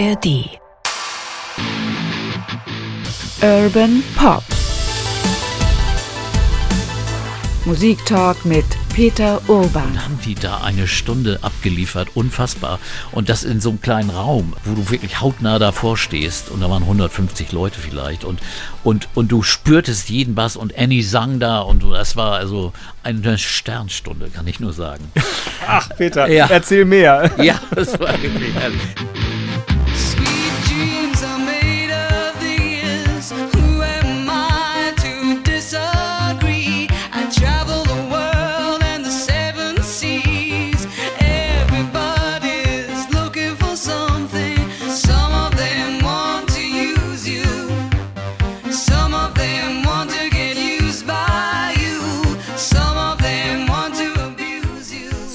ARD. Urban Pop. Musiktalk mit Peter Urban. Dann haben die da eine Stunde abgeliefert, unfassbar. Und das in so einem kleinen Raum, wo du wirklich hautnah davor stehst. Und da waren 150 Leute vielleicht. Und, und, und du spürtest jeden Bass und Annie sang da. Und das war also eine Sternstunde, kann ich nur sagen. Ach, Peter, ja. erzähl mehr. Ja, das war wirklich herrlich.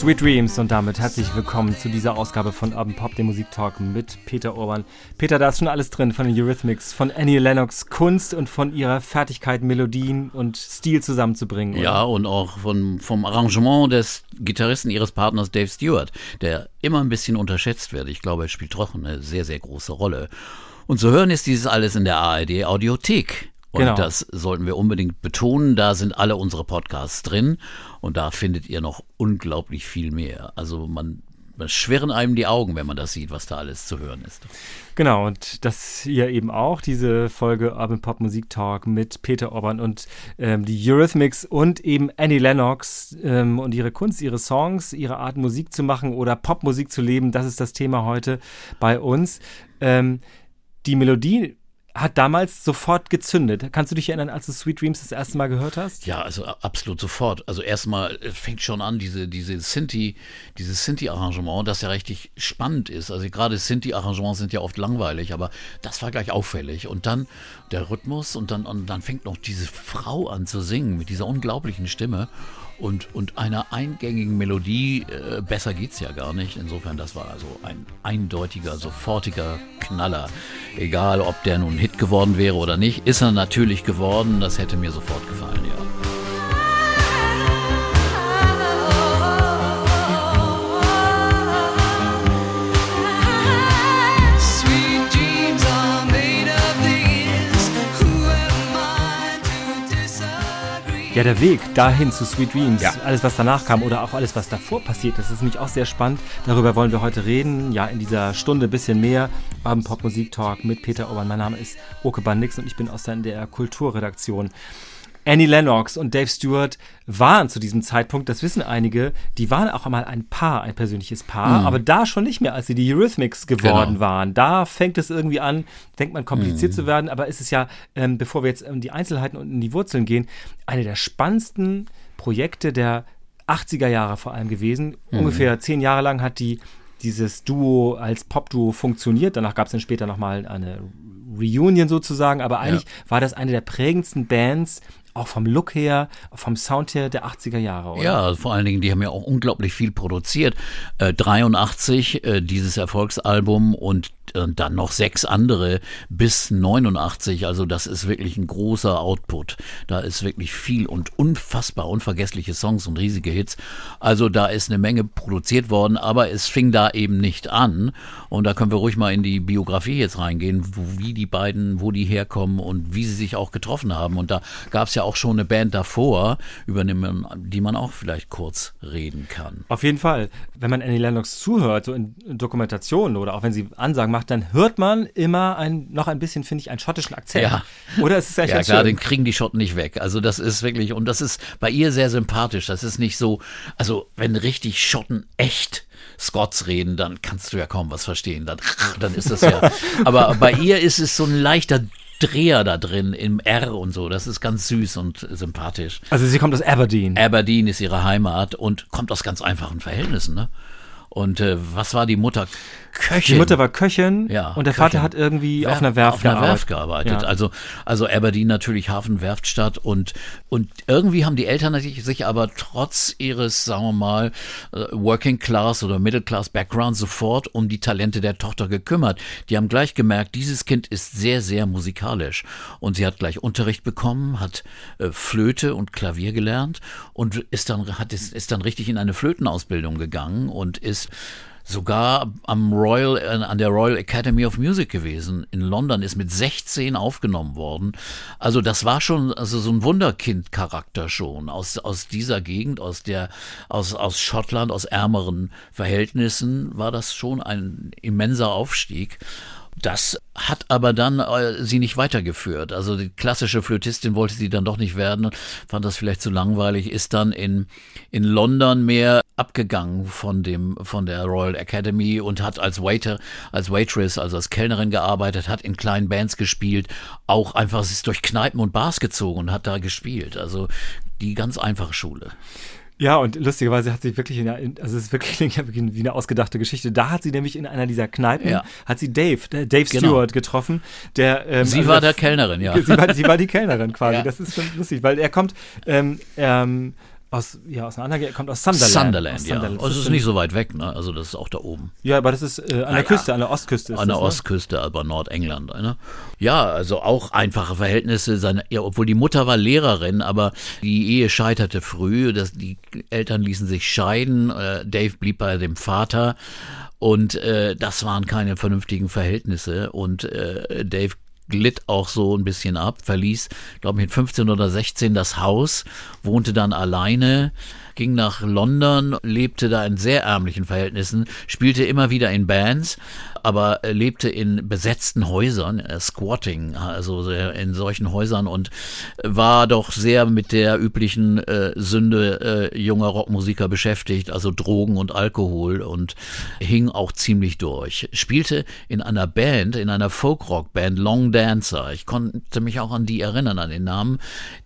Sweet Dreams und damit herzlich willkommen zu dieser Ausgabe von Urban Pop, dem Musiktalk mit Peter Urban. Peter, da ist schon alles drin von den Eurythmics, von Annie Lennox Kunst und von ihrer Fertigkeit, Melodien und Stil zusammenzubringen. Oder? Ja, und auch von, vom Arrangement des Gitarristen ihres Partners Dave Stewart, der immer ein bisschen unterschätzt wird. Ich glaube, er spielt doch eine sehr, sehr große Rolle. Und zu hören ist dieses alles in der ARD Audiothek. Und genau. das sollten wir unbedingt betonen. Da sind alle unsere Podcasts drin und da findet ihr noch unglaublich viel mehr. Also man, man schwirren einem die Augen, wenn man das sieht, was da alles zu hören ist. Genau, und das hier eben auch, diese Folge Urban Pop Musik Talk mit Peter Orban und ähm, die Eurythmics und eben Annie Lennox ähm, und ihre Kunst, ihre Songs, ihre Art Musik zu machen oder Popmusik zu leben, das ist das Thema heute bei uns. Ähm, die Melodie hat damals sofort gezündet. Kannst du dich erinnern, als du Sweet Dreams das erste Mal gehört hast? Ja, also absolut sofort. Also erstmal fängt schon an, diese, diese Sinti, dieses Sinti-Arrangement, das ja richtig spannend ist. Also gerade Sinti-Arrangements sind ja oft langweilig, aber das war gleich auffällig. Und dann der Rhythmus und dann, und dann fängt noch diese Frau an zu singen mit dieser unglaublichen Stimme und, und einer eingängigen Melodie. Äh, besser geht's ja gar nicht. Insofern, das war also ein eindeutiger, sofortiger Knaller. Egal, ob der nun Hit geworden wäre oder nicht, ist er natürlich geworden. Das hätte mir sofort gefallen, ja. Ja, der Weg dahin zu Sweet Dreams, ja. alles, was danach kam oder auch alles, was davor passiert, das ist nämlich auch sehr spannend. Darüber wollen wir heute reden. Ja, in dieser Stunde ein bisschen mehr beim Popmusik-Talk mit Peter Obern. Mein Name ist Oke Bandix und ich bin aus der Kulturredaktion. Annie Lennox und Dave Stewart waren zu diesem Zeitpunkt, das wissen einige, die waren auch einmal ein Paar, ein persönliches Paar, mhm. aber da schon nicht mehr, als sie die Eurythmics geworden genau. waren. Da fängt es irgendwie an, denkt man, kompliziert mhm. zu werden, aber es ist ja, ähm, bevor wir jetzt in die Einzelheiten und in die Wurzeln gehen, eine der spannendsten Projekte der 80er Jahre vor allem gewesen. Mhm. Ungefähr zehn Jahre lang hat die dieses Duo als Popduo funktioniert. Danach gab es dann später nochmal eine Reunion sozusagen, aber eigentlich ja. war das eine der prägendsten Bands auch vom Look her, vom Sound her der 80er Jahre, oder? Ja, vor allen Dingen, die haben ja auch unglaublich viel produziert. Äh, 83, äh, dieses Erfolgsalbum und und dann noch sechs andere bis 89. Also das ist wirklich ein großer Output. Da ist wirklich viel und unfassbar unvergessliche Songs und riesige Hits. Also da ist eine Menge produziert worden, aber es fing da eben nicht an. Und da können wir ruhig mal in die Biografie jetzt reingehen, wie die beiden, wo die herkommen und wie sie sich auch getroffen haben. Und da gab es ja auch schon eine Band davor, über die man auch vielleicht kurz reden kann. Auf jeden Fall. Wenn man Annie Lennox zuhört, so in Dokumentationen oder auch wenn sie Ansagen macht, dann hört man immer ein, noch ein bisschen, finde ich, einen schottischen Akzent. Ja. Oder ist es ja klar, schön? den kriegen die Schotten nicht weg. Also das ist wirklich, und das ist bei ihr sehr sympathisch. Das ist nicht so, also wenn richtig Schotten echt Scots reden, dann kannst du ja kaum was verstehen. Dann, dann ist das ja. Aber bei ihr ist es so ein leichter Dreher da drin im R und so. Das ist ganz süß und sympathisch. Also sie kommt aus Aberdeen. Aberdeen ist ihre Heimat und kommt aus ganz einfachen Verhältnissen. Ne? Und äh, was war die Mutter? Köchin. Die Mutter war Köchin ja, und der Köchin. Vater hat irgendwie Werf, auf einer Werft auf einer Werft gearbeitet. Ja. Also, also Aberdeen natürlich Hafenwerftstadt und, und irgendwie haben die Eltern sich aber trotz ihres, sagen wir mal, äh, Working Class oder Middle Class Background sofort um die Talente der Tochter gekümmert. Die haben gleich gemerkt, dieses Kind ist sehr, sehr musikalisch. Und sie hat gleich Unterricht bekommen, hat äh, Flöte und Klavier gelernt und ist dann, hat, ist, ist dann richtig in eine Flötenausbildung gegangen und ist sogar am Royal, äh, an der Royal Academy of Music gewesen. In London ist mit 16 aufgenommen worden. Also das war schon also so ein Wunderkind-Charakter schon aus, aus dieser Gegend, aus der, aus, aus Schottland, aus ärmeren Verhältnissen war das schon ein immenser Aufstieg. Das hat aber dann äh, sie nicht weitergeführt. Also die klassische Flötistin wollte sie dann doch nicht werden, fand das vielleicht zu langweilig, ist dann in, in London mehr abgegangen von dem, von der Royal Academy und hat als Waiter, als Waitress, also als Kellnerin gearbeitet, hat in kleinen Bands gespielt, auch einfach ist durch Kneipen und Bars gezogen und hat da gespielt. Also die ganz einfache Schule. Ja, und lustigerweise hat sie wirklich, in, also es ist wirklich wie eine ausgedachte Geschichte. Da hat sie nämlich in einer dieser Kneipen, ja. hat sie Dave, äh, Dave genau. Stewart getroffen. Der, ähm, sie also war der Kellnerin, ja. Sie war, sie war die Kellnerin quasi. Ja. Das ist schon lustig, weil er kommt, ähm, ähm, aus, ja, aus einer anderen, kommt aus Sunderland. Sunderland, aus Sunderland. ja. Also es ist nicht so weit weg, ne? Also das ist auch da oben. Ja, aber das ist äh, an der Küste, an der Ostküste. an der das, ne? Ostküste, aber Nordengland. Ne? Ja, also auch einfache Verhältnisse. Seine, ja, obwohl die Mutter war Lehrerin, aber die Ehe scheiterte früh. Das, die Eltern ließen sich scheiden. Äh, Dave blieb bei dem Vater. Und äh, das waren keine vernünftigen Verhältnisse. Und äh, Dave glitt auch so ein bisschen ab, verließ, glaube ich, mit 15 oder 16 das Haus, wohnte dann alleine, ging nach London, lebte da in sehr ärmlichen Verhältnissen, spielte immer wieder in Bands, aber lebte in besetzten Häusern, äh, Squatting, also in solchen Häusern und war doch sehr mit der üblichen äh, Sünde äh, junger Rockmusiker beschäftigt, also Drogen und Alkohol und hing auch ziemlich durch. Spielte in einer Band, in einer Folk-Rock-Band, Long Dancer. Ich konnte mich auch an die erinnern, an den Namen,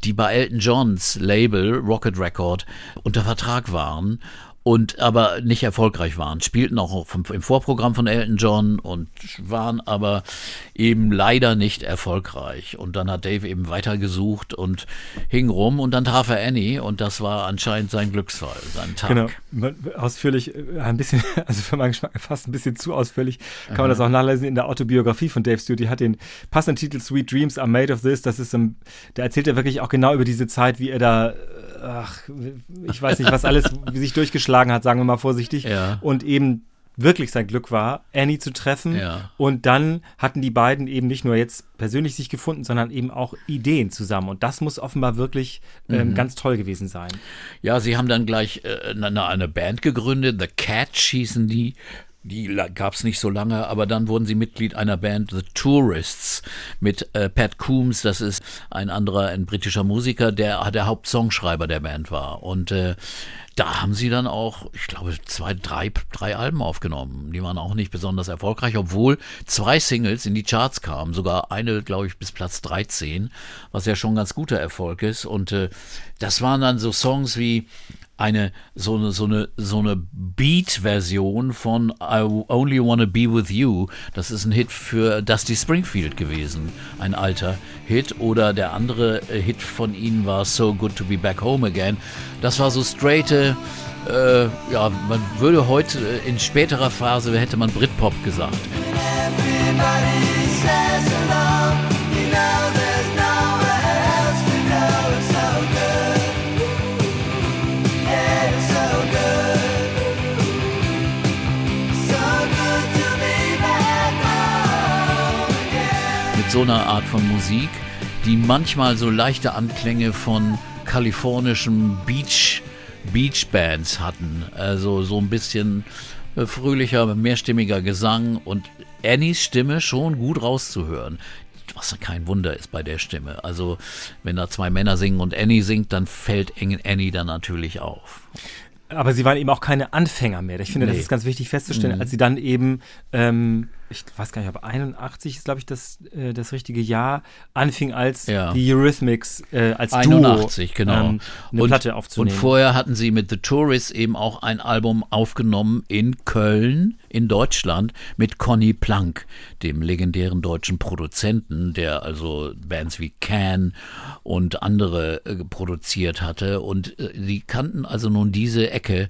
die bei Elton Johns Label Rocket Record unter Vertrag waren und aber nicht erfolgreich waren. Spielten auch im Vorprogramm von Elton John und waren aber eben leider nicht erfolgreich. Und dann hat Dave eben weitergesucht und hing rum und dann traf er Annie und das war anscheinend sein Glücksfall, sein Tag. Genau, ausführlich, äh, ein bisschen, also für meinen Geschmack fast ein bisschen zu ausführlich, kann man das auch nachlesen in der Autobiografie von Dave Stewart. Die hat den passenden Titel Sweet Dreams are made of this. Das ist, um, da erzählt er wirklich auch genau über diese Zeit, wie er da ach, ich weiß nicht, was alles wie sich durchgeschlagen hat, sagen wir mal vorsichtig. Ja. Und eben wirklich sein Glück war, Annie zu treffen. Ja. Und dann hatten die beiden eben nicht nur jetzt persönlich sich gefunden, sondern eben auch Ideen zusammen. Und das muss offenbar wirklich ähm, mhm. ganz toll gewesen sein. Ja, sie haben dann gleich äh, eine, eine Band gegründet, The Catch hießen die. Die gab es nicht so lange, aber dann wurden sie Mitglied einer Band, The Tourists, mit äh, Pat Coombs, das ist ein anderer, ein britischer Musiker, der der Hauptsongschreiber der Band war. Und äh, da haben sie dann auch, ich glaube, zwei, drei, drei Alben aufgenommen. Die waren auch nicht besonders erfolgreich, obwohl zwei Singles in die Charts kamen. Sogar eine, glaube ich, bis Platz 13, was ja schon ein ganz guter Erfolg ist. Und äh, das waren dann so Songs wie eine so eine so eine so eine Beat-Version von I Only Wanna Be With You. Das ist ein Hit für Dusty Springfield gewesen, ein alter Hit. Oder der andere äh, Hit von ihnen war So Good to Be Back Home Again. Das war so straighte, äh, ja, man würde heute äh, in späterer Phase hätte man Britpop gesagt. Everybody says hello, so einer Art von Musik, die manchmal so leichte Anklänge von kalifornischen Beach, Beach Bands hatten. Also so ein bisschen äh, fröhlicher, mehrstimmiger Gesang und Annies Stimme schon gut rauszuhören was kein Wunder ist bei der Stimme. Also wenn da zwei Männer singen und Annie singt, dann fällt Annie dann natürlich auf. Aber sie waren eben auch keine Anfänger mehr. Ich finde, nee. das ist ganz wichtig festzustellen, mhm. als sie dann eben ähm, ich weiß gar nicht, ob 81 ist, glaube ich, das, äh, das richtige Jahr, anfing als ja. die Eurythmics äh, als 81, Duo, genau. Ähm, eine und, Platte aufzunehmen. Und vorher hatten sie mit The Tourists eben auch ein Album aufgenommen in Köln, in Deutschland, mit Conny Plank, dem legendären deutschen Produzenten, der also Bands wie Can und andere äh, produziert hatte. Und äh, die kannten also nun diese Ecke,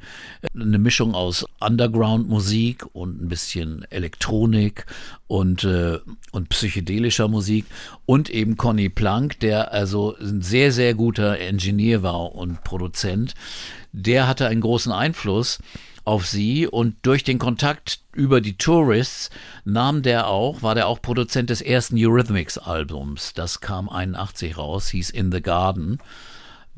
eine Mischung aus Underground-Musik und ein bisschen Elektronik Musik und, äh, und psychedelischer Musik und eben Conny Plank, der also ein sehr, sehr guter Ingenieur war und Produzent. Der hatte einen großen Einfluss auf sie und durch den Kontakt über die Tourists nahm der auch, war der auch Produzent des ersten Eurythmics Albums. Das kam 81 raus, hieß In the Garden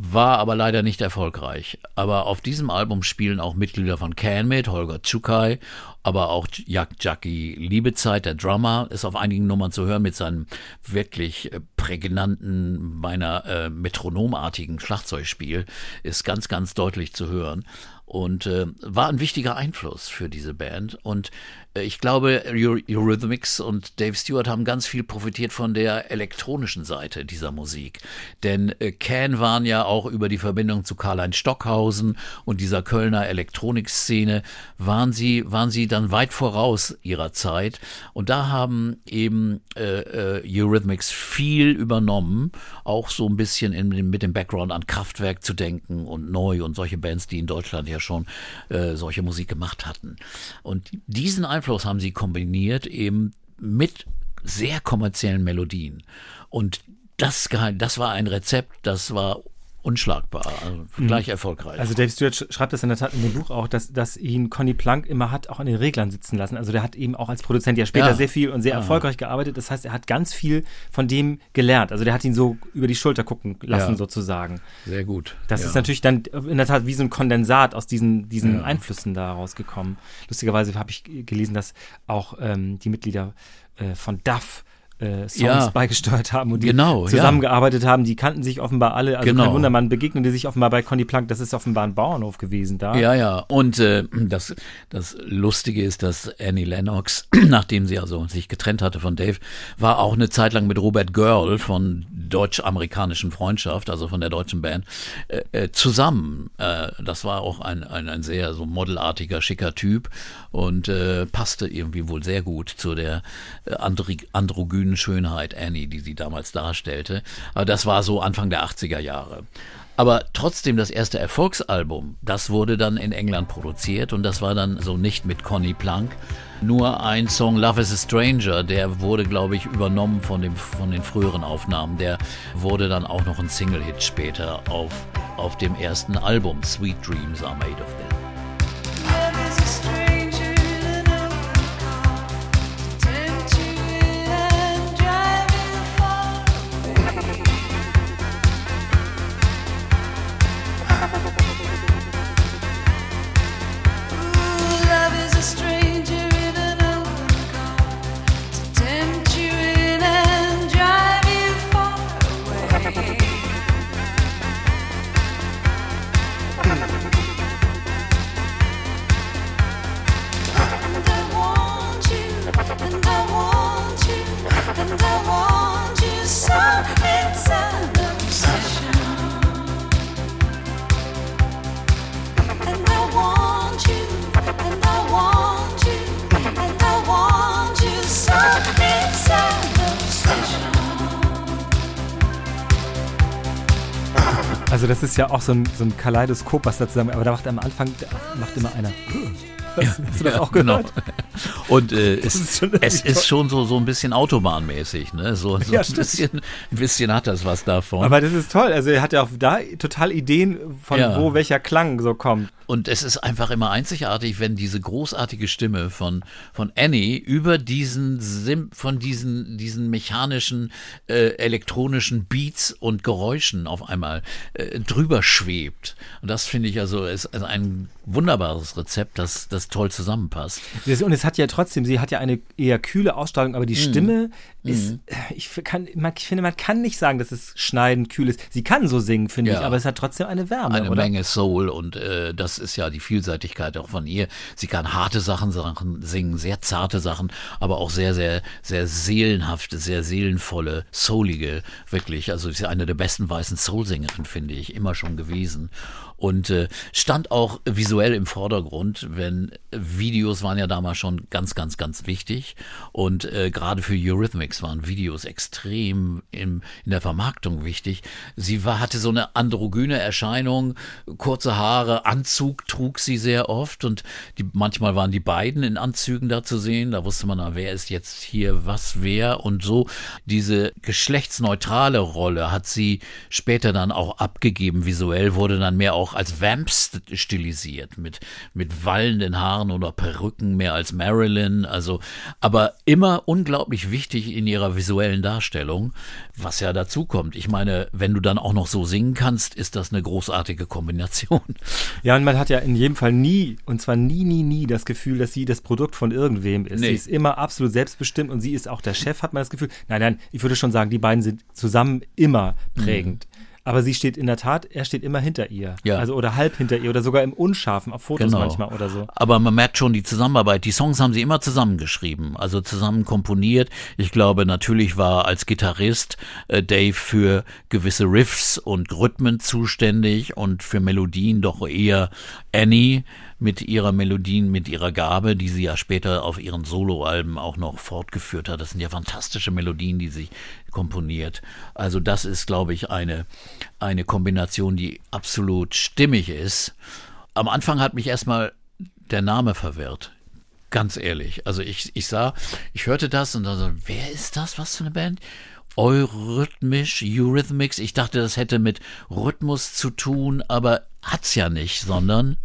war aber leider nicht erfolgreich. Aber auf diesem Album spielen auch Mitglieder von Can mit, Holger Tschukai, aber auch Jak Jackie Liebezeit, der Drummer, ist auf einigen Nummern zu hören mit seinem wirklich äh, prägnanten, beinahe äh, metronomartigen Schlagzeugspiel, ist ganz, ganz deutlich zu hören und äh, war ein wichtiger Einfluss für diese Band. Und ich glaube, Eurythmics und Dave Stewart haben ganz viel profitiert von der elektronischen Seite dieser Musik. Denn äh, Can waren ja auch über die Verbindung zu Karl-Heinz Stockhausen und dieser Kölner Elektronikszene, waren sie, waren sie dann weit voraus ihrer Zeit. Und da haben eben äh, äh, Eurythmics viel übernommen, auch so ein bisschen in, mit dem Background an Kraftwerk zu denken und neu und solche Bands, die in Deutschland ja schon äh, solche Musik gemacht hatten. Und diesen Einfluss haben sie kombiniert eben mit sehr kommerziellen Melodien. Und das, das war ein Rezept, das war unschlagbar, also mhm. gleich erfolgreich. Also Dave Stewart schreibt das in der Tat in dem Buch auch, dass, dass ihn Conny Plank immer hat auch an den Reglern sitzen lassen. Also der hat eben auch als Produzent ja später ja. sehr viel und sehr erfolgreich gearbeitet. Das heißt, er hat ganz viel von dem gelernt. Also der hat ihn so über die Schulter gucken lassen ja. sozusagen. Sehr gut. Das ja. ist natürlich dann in der Tat wie so ein Kondensat aus diesen, diesen Einflüssen da rausgekommen. Lustigerweise habe ich gelesen, dass auch ähm, die Mitglieder äh, von Duff äh, Songs ja. beigesteuert haben und die genau, zusammengearbeitet ja. haben. Die kannten sich offenbar alle. Also genau. kein Wunder, man begegnete sich offenbar bei Conny Plank. Das ist offenbar ein Bauernhof gewesen da. Ja, ja. Und äh, das, das Lustige ist, dass Annie Lennox, nachdem sie also sich getrennt hatte von Dave, war auch eine Zeit lang mit Robert Girl von deutsch-amerikanischen Freundschaft, also von der deutschen Band, äh, äh zusammen. Äh, das war auch ein, ein, ein sehr so modelartiger, schicker Typ und äh, passte irgendwie wohl sehr gut zu der äh, androgynen Schönheit Annie, die sie damals darstellte. Das war so Anfang der 80er Jahre. Aber trotzdem das erste Erfolgsalbum, das wurde dann in England produziert und das war dann so nicht mit Conny Plank. Nur ein Song Love is a Stranger, der wurde, glaube ich, übernommen von, dem, von den früheren Aufnahmen. Der wurde dann auch noch ein Single-Hit später auf, auf dem ersten Album Sweet Dreams Are Made of This. Ist ja auch so ein, so ein Kaleidoskop, was da zusammen, aber da macht am Anfang macht immer einer. Ja, Hast du das auch gehört? Und äh, es, ist es ist schon so, so ein bisschen autobahnmäßig, ne? So, so ja, ein, bisschen, ein bisschen hat das was davon. Aber das ist toll. Also er hat ja auch da total Ideen, von ja. wo welcher Klang so kommt. Und es ist einfach immer einzigartig, wenn diese großartige Stimme von, von Annie über diesen Sim, von diesen, diesen mechanischen, äh, elektronischen Beats und Geräuschen auf einmal äh, drüber schwebt. Und das finde ich also ist ein wunderbares Rezept, das, das toll zusammenpasst. Und es hat ja trotzdem, sie hat ja eine eher kühle Ausstrahlung, aber die mm. Stimme ist, mhm. ich, kann, ich finde, man kann nicht sagen, dass es schneidend kühl ist. Sie kann so singen, finde ja. ich, aber es hat trotzdem eine Wärme. Eine oder? Menge Soul und äh, das ist ja die Vielseitigkeit auch von ihr. Sie kann harte Sachen, singen, sehr zarte Sachen, aber auch sehr, sehr, sehr seelenhafte, sehr seelenvolle, soulige, wirklich. Also sie ist eine der besten weißen Soul-Sängerinnen, finde ich, immer schon gewesen und äh, stand auch visuell im Vordergrund, wenn Videos waren ja damals schon ganz, ganz, ganz wichtig. Und äh, gerade für Eurythmics waren Videos extrem im, in der Vermarktung wichtig. Sie war, hatte so eine androgyne Erscheinung, kurze Haare, Anzug trug sie sehr oft und die, manchmal waren die beiden in Anzügen da zu sehen. Da wusste man, wer ist jetzt hier was wer und so. Diese geschlechtsneutrale Rolle hat sie später dann auch abgegeben. Visuell wurde dann mehr auch als Vamps stilisiert mit, mit wallenden Haaren oder Perücken mehr als Marilyn. Also, aber immer unglaublich wichtig in ihrer visuellen Darstellung, was ja dazu kommt. Ich meine, wenn du dann auch noch so singen kannst, ist das eine großartige Kombination. Ja, und man hat ja in jedem Fall nie, und zwar nie, nie, nie das Gefühl, dass sie das Produkt von irgendwem ist. Nee. Sie ist immer absolut selbstbestimmt und sie ist auch der Chef, hat man das Gefühl. Nein, nein, ich würde schon sagen, die beiden sind zusammen immer prägend. Mhm. Aber sie steht in der Tat, er steht immer hinter ihr. Ja. Also oder halb hinter ihr oder sogar im Unscharfen, auf Fotos genau. manchmal oder so. Aber man merkt schon die Zusammenarbeit. Die Songs haben sie immer zusammengeschrieben, also zusammen komponiert. Ich glaube, natürlich war als Gitarrist äh, Dave für gewisse Riffs und Rhythmen zuständig und für Melodien doch eher Annie mit ihrer Melodien, mit ihrer Gabe, die sie ja später auf ihren Soloalben auch noch fortgeführt hat. Das sind ja fantastische Melodien, die sie komponiert. Also das ist, glaube ich, eine, eine Kombination, die absolut stimmig ist. Am Anfang hat mich erstmal der Name verwirrt. Ganz ehrlich. Also ich, ich sah, ich hörte das und dann so, wer ist das? Was für eine Band? Eurythmisch, Eurythmics. Ich dachte, das hätte mit Rhythmus zu tun, aber hat's ja nicht, sondern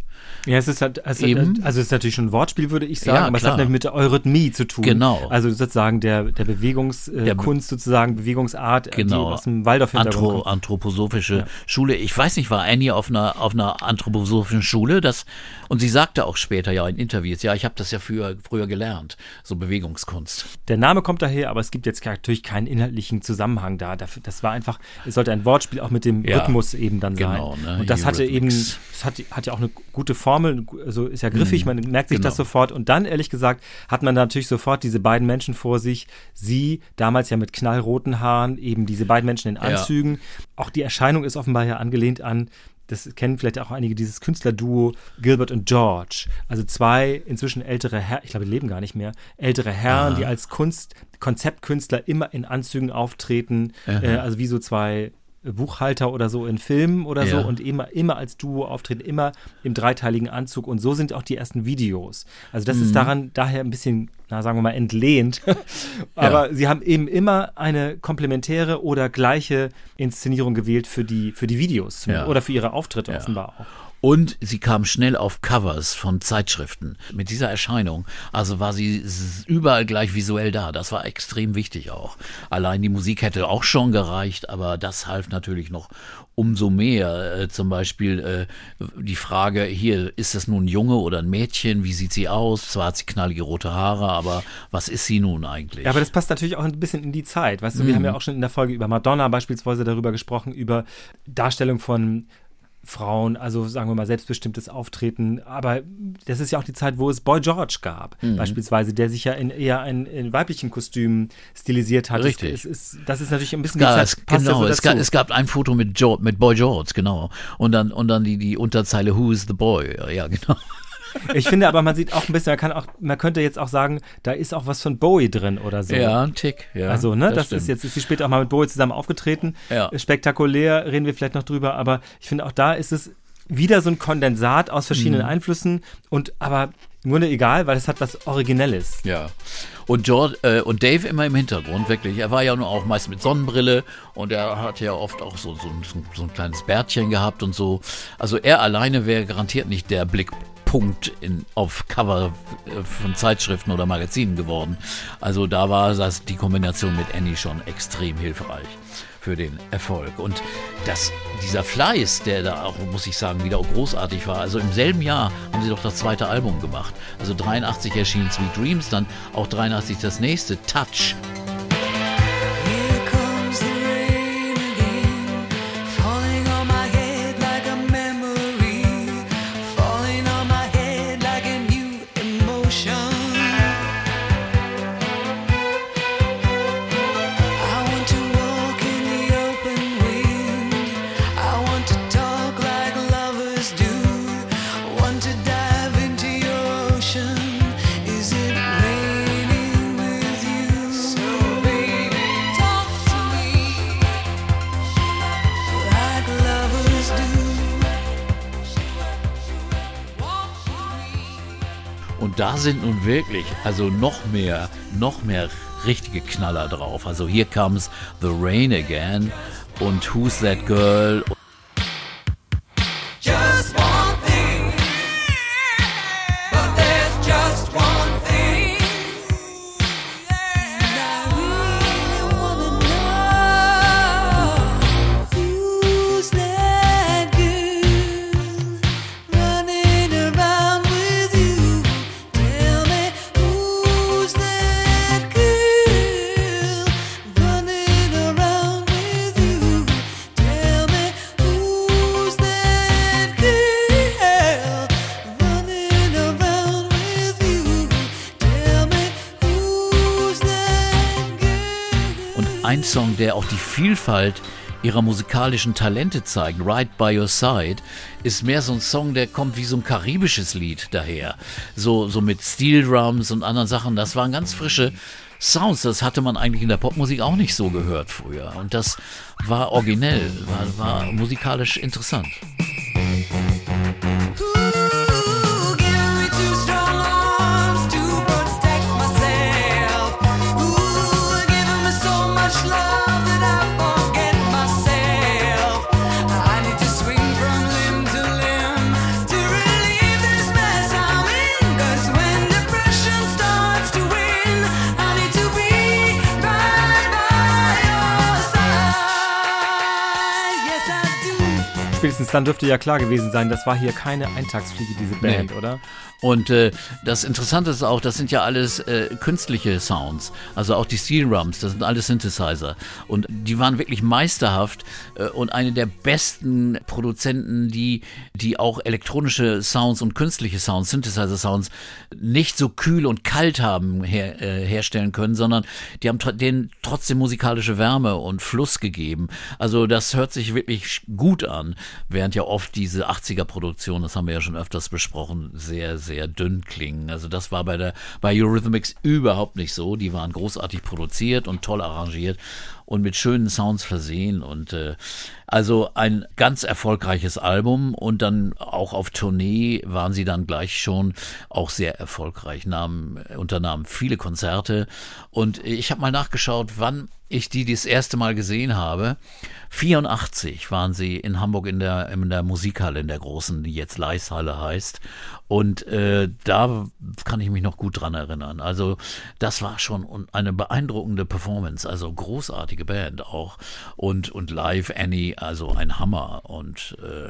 ja, es ist halt, also, Eben. also es ist natürlich schon ein Wortspiel, würde ich sagen, ja, aber klar. es hat mit der Eurythmie zu tun. Genau. Also sozusagen der, der Bewegungskunst, äh, sozusagen Bewegungsart, genau. die aus dem Waldorf Antro, Anthroposophische ja. Schule. Ich weiß nicht, war Annie auf einer, auf einer anthroposophischen Schule? Das, und sie sagte auch später ja in Interviews, ja, ich habe das ja früher, früher gelernt, so Bewegungskunst. Der Name kommt daher, aber es gibt jetzt natürlich keinen inhaltlichen Zusammenhang da. Das war einfach, es sollte ein Wortspiel auch mit dem ja, Rhythmus eben dann genau, sein. Ne? Und das hatte eben, das hat, hat ja auch eine gute Formel, also ist ja griffig, mhm. man merkt sich genau. das sofort. Und dann, ehrlich gesagt, hat man natürlich sofort diese beiden Menschen vor sich. Sie, damals ja mit knallroten Haaren, eben diese beiden Menschen in Anzügen. Ja. Auch die Erscheinung ist offenbar ja angelehnt an das kennen vielleicht auch einige, dieses Künstlerduo Gilbert und George. Also zwei inzwischen ältere Herren, ich glaube, die leben gar nicht mehr, ältere Herren, Aha. die als Kunst, Konzeptkünstler immer in Anzügen auftreten. Äh, also wie so zwei Buchhalter oder so in Filmen oder ja. so und immer, immer als Duo auftreten, immer im dreiteiligen Anzug und so sind auch die ersten Videos. Also das mhm. ist daran daher ein bisschen, na sagen wir mal, entlehnt. Aber ja. sie haben eben immer eine komplementäre oder gleiche Inszenierung gewählt für die, für die Videos ja. oder für ihre Auftritte offenbar auch. Und sie kam schnell auf Covers von Zeitschriften. Mit dieser Erscheinung, also war sie überall gleich visuell da. Das war extrem wichtig auch. Allein die Musik hätte auch schon gereicht, aber das half natürlich noch umso mehr. Äh, zum Beispiel äh, die Frage, hier, ist das nun ein Junge oder ein Mädchen? Wie sieht sie aus? Zwar hat sie knallige rote Haare, aber was ist sie nun eigentlich? Ja, aber das passt natürlich auch ein bisschen in die Zeit. Weißt du, mhm. wir haben ja auch schon in der Folge über Madonna beispielsweise darüber gesprochen, über Darstellung von Frauen, also sagen wir mal selbstbestimmtes Auftreten. Aber das ist ja auch die Zeit, wo es Boy George gab, mhm. beispielsweise, der sich ja in eher ein in weiblichen Kostüm stilisiert hat. Richtig. Es, es ist, das ist natürlich ein bisschen die Zeit. Es, genau, es gab, es, gab, ein Foto mit, jo mit Boy George, genau. Und dann, und dann die, die Unterzeile Who is the Boy? Ja, genau. Ich finde aber, man sieht auch ein bisschen, man kann auch, man könnte jetzt auch sagen, da ist auch was von Bowie drin oder so. Ja, ein Tick, ja. Also, ne, das, das ist jetzt, ist sie später auch mal mit Bowie zusammen aufgetreten. Ja. Spektakulär, reden wir vielleicht noch drüber, aber ich finde auch da ist es wieder so ein Kondensat aus verschiedenen mhm. Einflüssen und aber im Grunde egal, weil es hat was Originelles. Ja. Und George äh, und Dave immer im Hintergrund, wirklich. Er war ja nur auch meist mit Sonnenbrille und er hat ja oft auch so, so, so ein kleines Bärtchen gehabt und so. Also er alleine wäre garantiert nicht der Blick Punkt in, auf Cover äh, von Zeitschriften oder Magazinen geworden. Also da war das, die Kombination mit Annie schon extrem hilfreich für den Erfolg. Und das, dieser Fleiß, der da auch, muss ich sagen, wieder großartig war. Also im selben Jahr haben sie doch das zweite Album gemacht. Also 83 erschien Sweet Dreams, dann auch 83 das nächste, Touch. Da sind nun wirklich, also noch mehr, noch mehr richtige Knaller drauf. Also hier comes The Rain Again und Who's That Girl? Der auch die Vielfalt ihrer musikalischen Talente zeigt. Right by Your Side ist mehr so ein Song, der kommt wie so ein karibisches Lied daher. So, so mit Steel Drums und anderen Sachen. Das waren ganz frische Sounds. Das hatte man eigentlich in der Popmusik auch nicht so gehört früher. Und das war originell, war, war musikalisch interessant. spätestens dann dürfte ja klar gewesen sein, das war hier keine Eintagsfliege, diese Band, nee. oder? Und äh, das Interessante ist auch, das sind ja alles äh, künstliche Sounds. Also auch die Steel Drums, das sind alles Synthesizer. Und die waren wirklich meisterhaft äh, und eine der besten Produzenten, die, die auch elektronische Sounds und künstliche Sounds, Synthesizer-Sounds, nicht so kühl und kalt haben her, äh, herstellen können, sondern die haben denen trotzdem musikalische Wärme und Fluss gegeben. Also das hört sich wirklich gut an, während ja oft diese 80er-Produktion, das haben wir ja schon öfters besprochen, sehr, sehr dünn klingen. Also das war bei der bei Eurythmics überhaupt nicht so. Die waren großartig produziert und toll arrangiert und mit schönen Sounds versehen und äh, also ein ganz erfolgreiches Album und dann auch auf Tournee waren sie dann gleich schon auch sehr erfolgreich, nahmen, unternahmen viele Konzerte und ich habe mal nachgeschaut, wann ich die das erste Mal gesehen habe. 84 waren sie in Hamburg in der, in der Musikhalle, in der großen, die jetzt Leishalle heißt. Und äh, da kann ich mich noch gut dran erinnern. Also das war schon eine beeindruckende Performance, also großartige Band auch. Und, und live Annie, also ein Hammer. Und äh,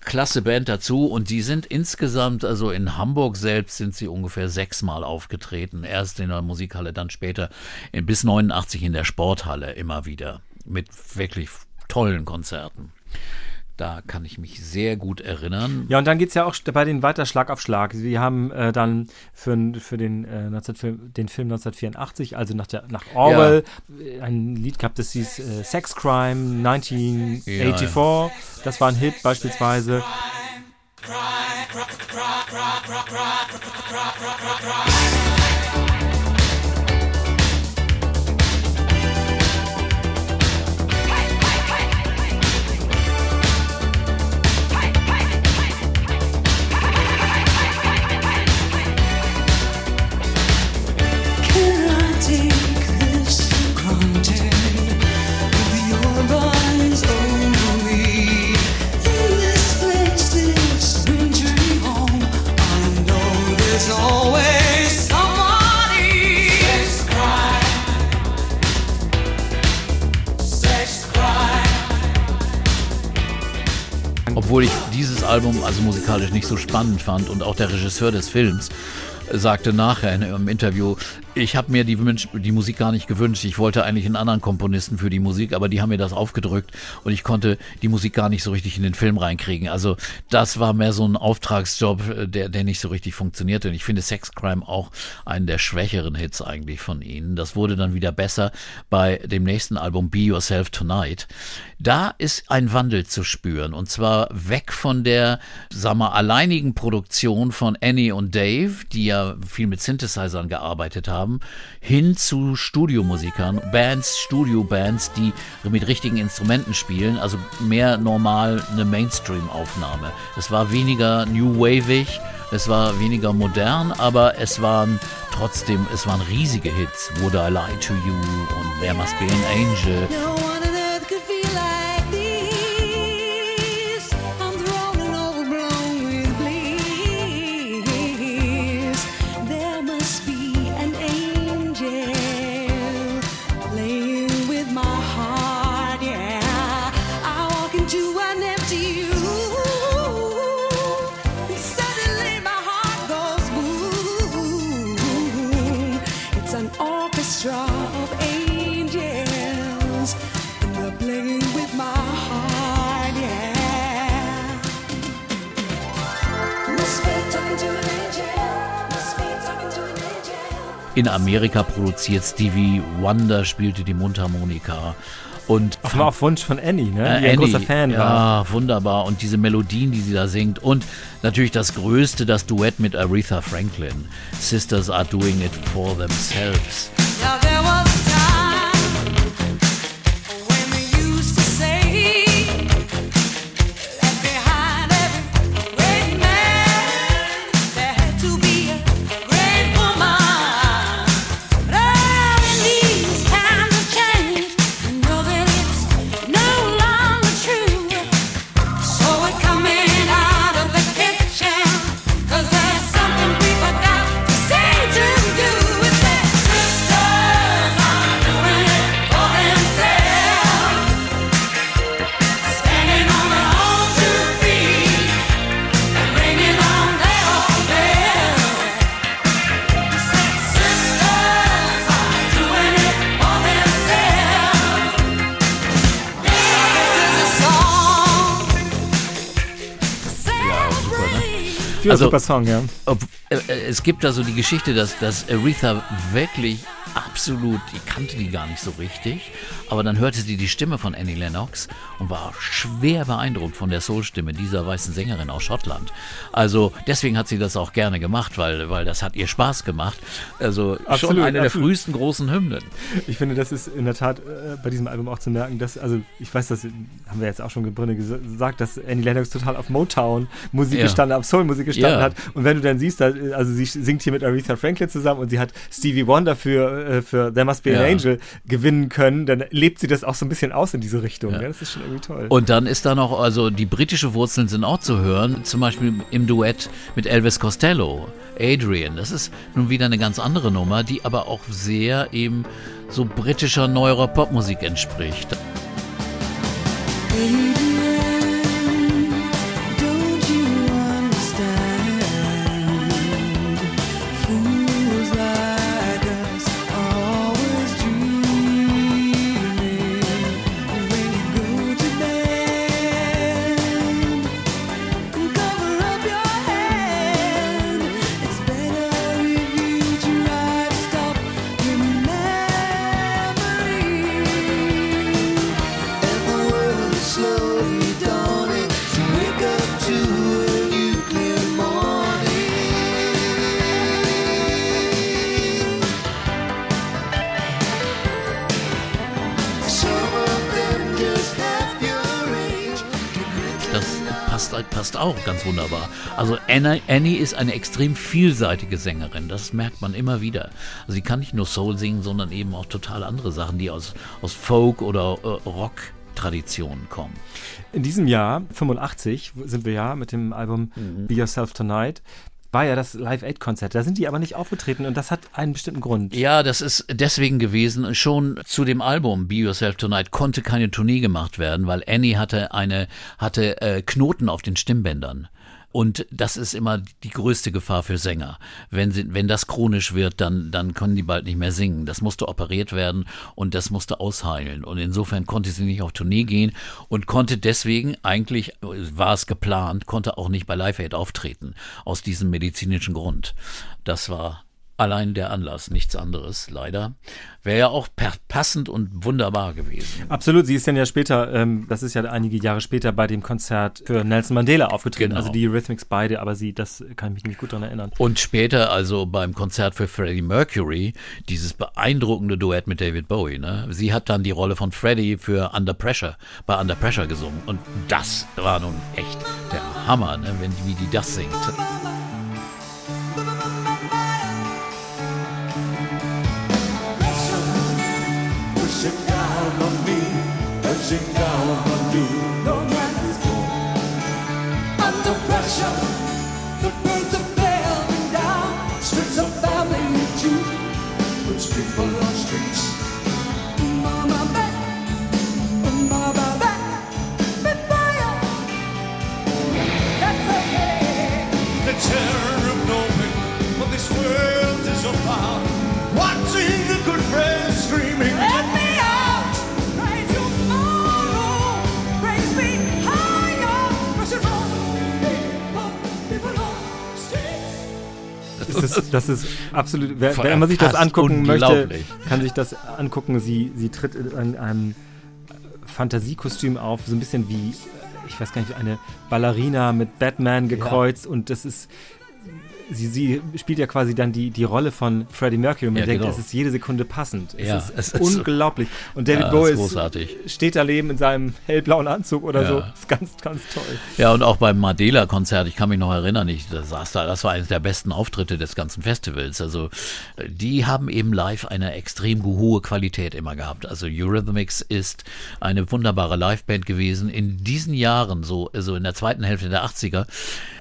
klasse Band dazu und die sind insgesamt, also in Hamburg selbst sind sie ungefähr sechsmal aufgetreten. Erst in der Musikhalle, dann später in, bis 89 in der Sporthalle immer wieder mit wirklich tollen Konzerten. Da kann ich mich sehr gut erinnern. Ja, und dann geht es ja auch bei den weiter Schlag auf Schlag. Wir haben äh, dann für, für den, äh, 19, den Film 1984, also nach, der, nach Orwell, ja. Äh, ein Lied gehabt, das hieß äh, Sex Crime 1984. Ja. Das war ein Hit beispielsweise. Cry, cry, cry, obwohl ich dieses Album also musikalisch nicht so spannend fand und auch der Regisseur des Films sagte nachher in einem Interview, ich habe mir die, die, Musik gar nicht gewünscht. Ich wollte eigentlich einen anderen Komponisten für die Musik, aber die haben mir das aufgedrückt und ich konnte die Musik gar nicht so richtig in den Film reinkriegen. Also das war mehr so ein Auftragsjob, äh, der, der nicht so richtig funktionierte. Und ich finde Sex Crime auch einen der schwächeren Hits eigentlich von ihnen. Das wurde dann wieder besser bei dem nächsten Album Be Yourself Tonight. Da ist ein Wandel zu spüren und zwar weg von der, sag mal, alleinigen Produktion von Annie und Dave, die ja viel mit Synthesizern gearbeitet haben haben, hin zu Studiomusikern, Bands, Studiobands, die mit richtigen Instrumenten spielen, also mehr normal eine Mainstream-Aufnahme. Es war weniger New Wavig, Es war weniger modern, aber es waren trotzdem, es waren riesige Hits. Would I Lie to You und There Must Be an Angel. In Amerika produziert Stevie Wonder, spielte die Mundharmonika. Und auf, auf Wunsch von Annie, ne? Äh, die ein großer Fan ja, war. Ja, wunderbar. Und diese Melodien, die sie da singt. Und natürlich das Größte, das Duett mit Aretha Franklin. Sisters are doing it for themselves. Ja, also, super Song, ja. Ob, äh, äh, es gibt da so die Geschichte, dass, dass Aretha wirklich absolut, die kannte die gar nicht so richtig, aber dann hörte sie die Stimme von Annie Lennox und war schwer beeindruckt von der Soulstimme dieser weißen Sängerin aus Schottland. Also deswegen hat sie das auch gerne gemacht, weil, weil das hat ihr Spaß gemacht. Also absolut, schon eine absolut. der frühesten großen Hymnen. Ich finde, das ist in der Tat äh, bei diesem Album auch zu merken, dass, also ich weiß, das haben wir jetzt auch schon gebrünne gesagt, dass Annie Lennox total auf Motown-Musik ja. gestanden, auf Soul-Musik gestanden ja. hat. Und wenn du dann siehst, also sie singt hier mit Aretha Franklin zusammen und sie hat Stevie Wonder für, äh, für There Must Be an ja. Angel gewinnen können, dann lebt sie das auch so ein bisschen aus in diese Richtung. Ja. Das ist schon irgendwie toll. Und dann ist da noch, also die britische Wurzeln sind auch zu hören, zum Beispiel im Duett mit Elvis Costello, Adrian. Das ist nun wieder eine ganz andere Nummer, die aber auch sehr eben so britischer neuerer Popmusik entspricht. Mhm. Auch ganz wunderbar. Also Anna, Annie ist eine extrem vielseitige Sängerin, das merkt man immer wieder. Also sie kann nicht nur Soul singen, sondern eben auch total andere Sachen, die aus, aus Folk oder äh, Rock Traditionen kommen. In diesem Jahr, 85, sind wir ja mit dem Album mhm. Be Yourself Tonight war ja das Live-Aid-Konzert. Da sind die aber nicht aufgetreten und das hat einen bestimmten Grund. Ja, das ist deswegen gewesen. Schon zu dem Album Be Yourself Tonight konnte keine Tournee gemacht werden, weil Annie hatte eine hatte äh, Knoten auf den Stimmbändern. Und das ist immer die größte Gefahr für Sänger. Wenn, sie, wenn das chronisch wird, dann, dann können die bald nicht mehr singen. Das musste operiert werden und das musste ausheilen. Und insofern konnte sie nicht auf Tournee gehen und konnte deswegen, eigentlich war es geplant, konnte auch nicht bei Live Aid auftreten. Aus diesem medizinischen Grund. Das war allein der Anlass, nichts anderes, leider. Wäre ja auch passend und wunderbar gewesen. Absolut, sie ist dann ja später, ähm, das ist ja einige Jahre später bei dem Konzert für Nelson Mandela aufgetreten. Genau. Also die Rhythmics beide, aber sie, das kann ich mich nicht gut daran erinnern. Und später also beim Konzert für Freddie Mercury, dieses beeindruckende Duett mit David Bowie. Ne? Sie hat dann die Rolle von Freddie für Under Pressure, bei Under Pressure gesungen. Und das war nun echt der Hammer, ne? wenn, wie die das singt. Pushing down on me, pushing down on you. No. Ist, das ist absolut. Wer, wer immer sich das angucken möchte, kann sich das angucken. Sie, sie tritt in einem Fantasiekostüm auf, so ein bisschen wie, ich weiß gar nicht, eine Ballerina mit Batman gekreuzt und das ist. Sie, sie spielt ja quasi dann die, die Rolle von Freddie Mercury und man Ja, denkt, genau. es ist jede Sekunde passend. Es Ja, ist es ist unglaublich. Und David Ja, Bowie steht daneben in seinem hellblauen Anzug oder Ja. so. Ist ganz, ganz toll. Ja, und auch beim Mandela-Konzert, ich kann mich noch erinnern, ich da saß da, das war eines der besten Auftritte des ganzen Festivals. Also, die haben eben live eine extrem hohe Qualität immer gehabt. Also, Eurythmics ist eine wunderbare Liveband gewesen. In diesen Jahren, so, also in der zweiten Hälfte der 80er,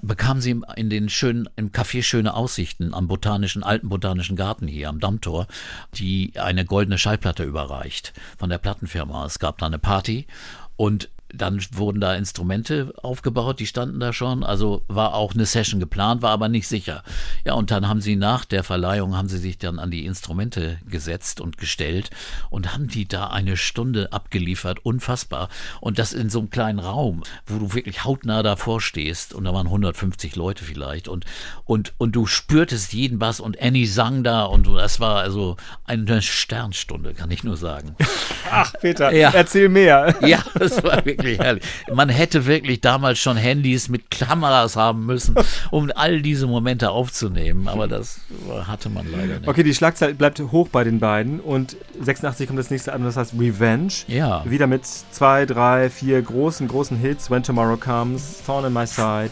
bekamen sie in den schönen, im Café Schöne Aussichten am botanischen, alten botanischen Garten hier am Dammtor, die eine goldene Schallplatte überreicht von der Plattenfirma. Es gab da eine Party und dann wurden da Instrumente aufgebaut, die standen da schon. Also war auch eine Session geplant, war aber nicht sicher. Ja, und dann haben sie nach der Verleihung, haben sie sich dann an die Instrumente gesetzt und gestellt und haben die da eine Stunde abgeliefert. Unfassbar. Und das in so einem kleinen Raum, wo du wirklich hautnah davor stehst. Und da waren 150 Leute vielleicht. Und, und, und du spürtest jeden Bass und Annie sang da und das war also eine Sternstunde, kann ich nur sagen. Ach, Peter, Ja. erzähl mehr. Ja, das war wirklich herrlich. Man hätte wirklich damals schon Handys mit Kameras haben müssen, um all diese Momente aufzunehmen. Aber das hatte man leider nicht. Okay, die Schlagzahl bleibt hoch bei den beiden und 86 kommt das nächste Album, das heißt Revenge. Ja. Wieder mit zwei, drei, vier großen, großen Hits. When Tomorrow Comes, Thorn in My Side,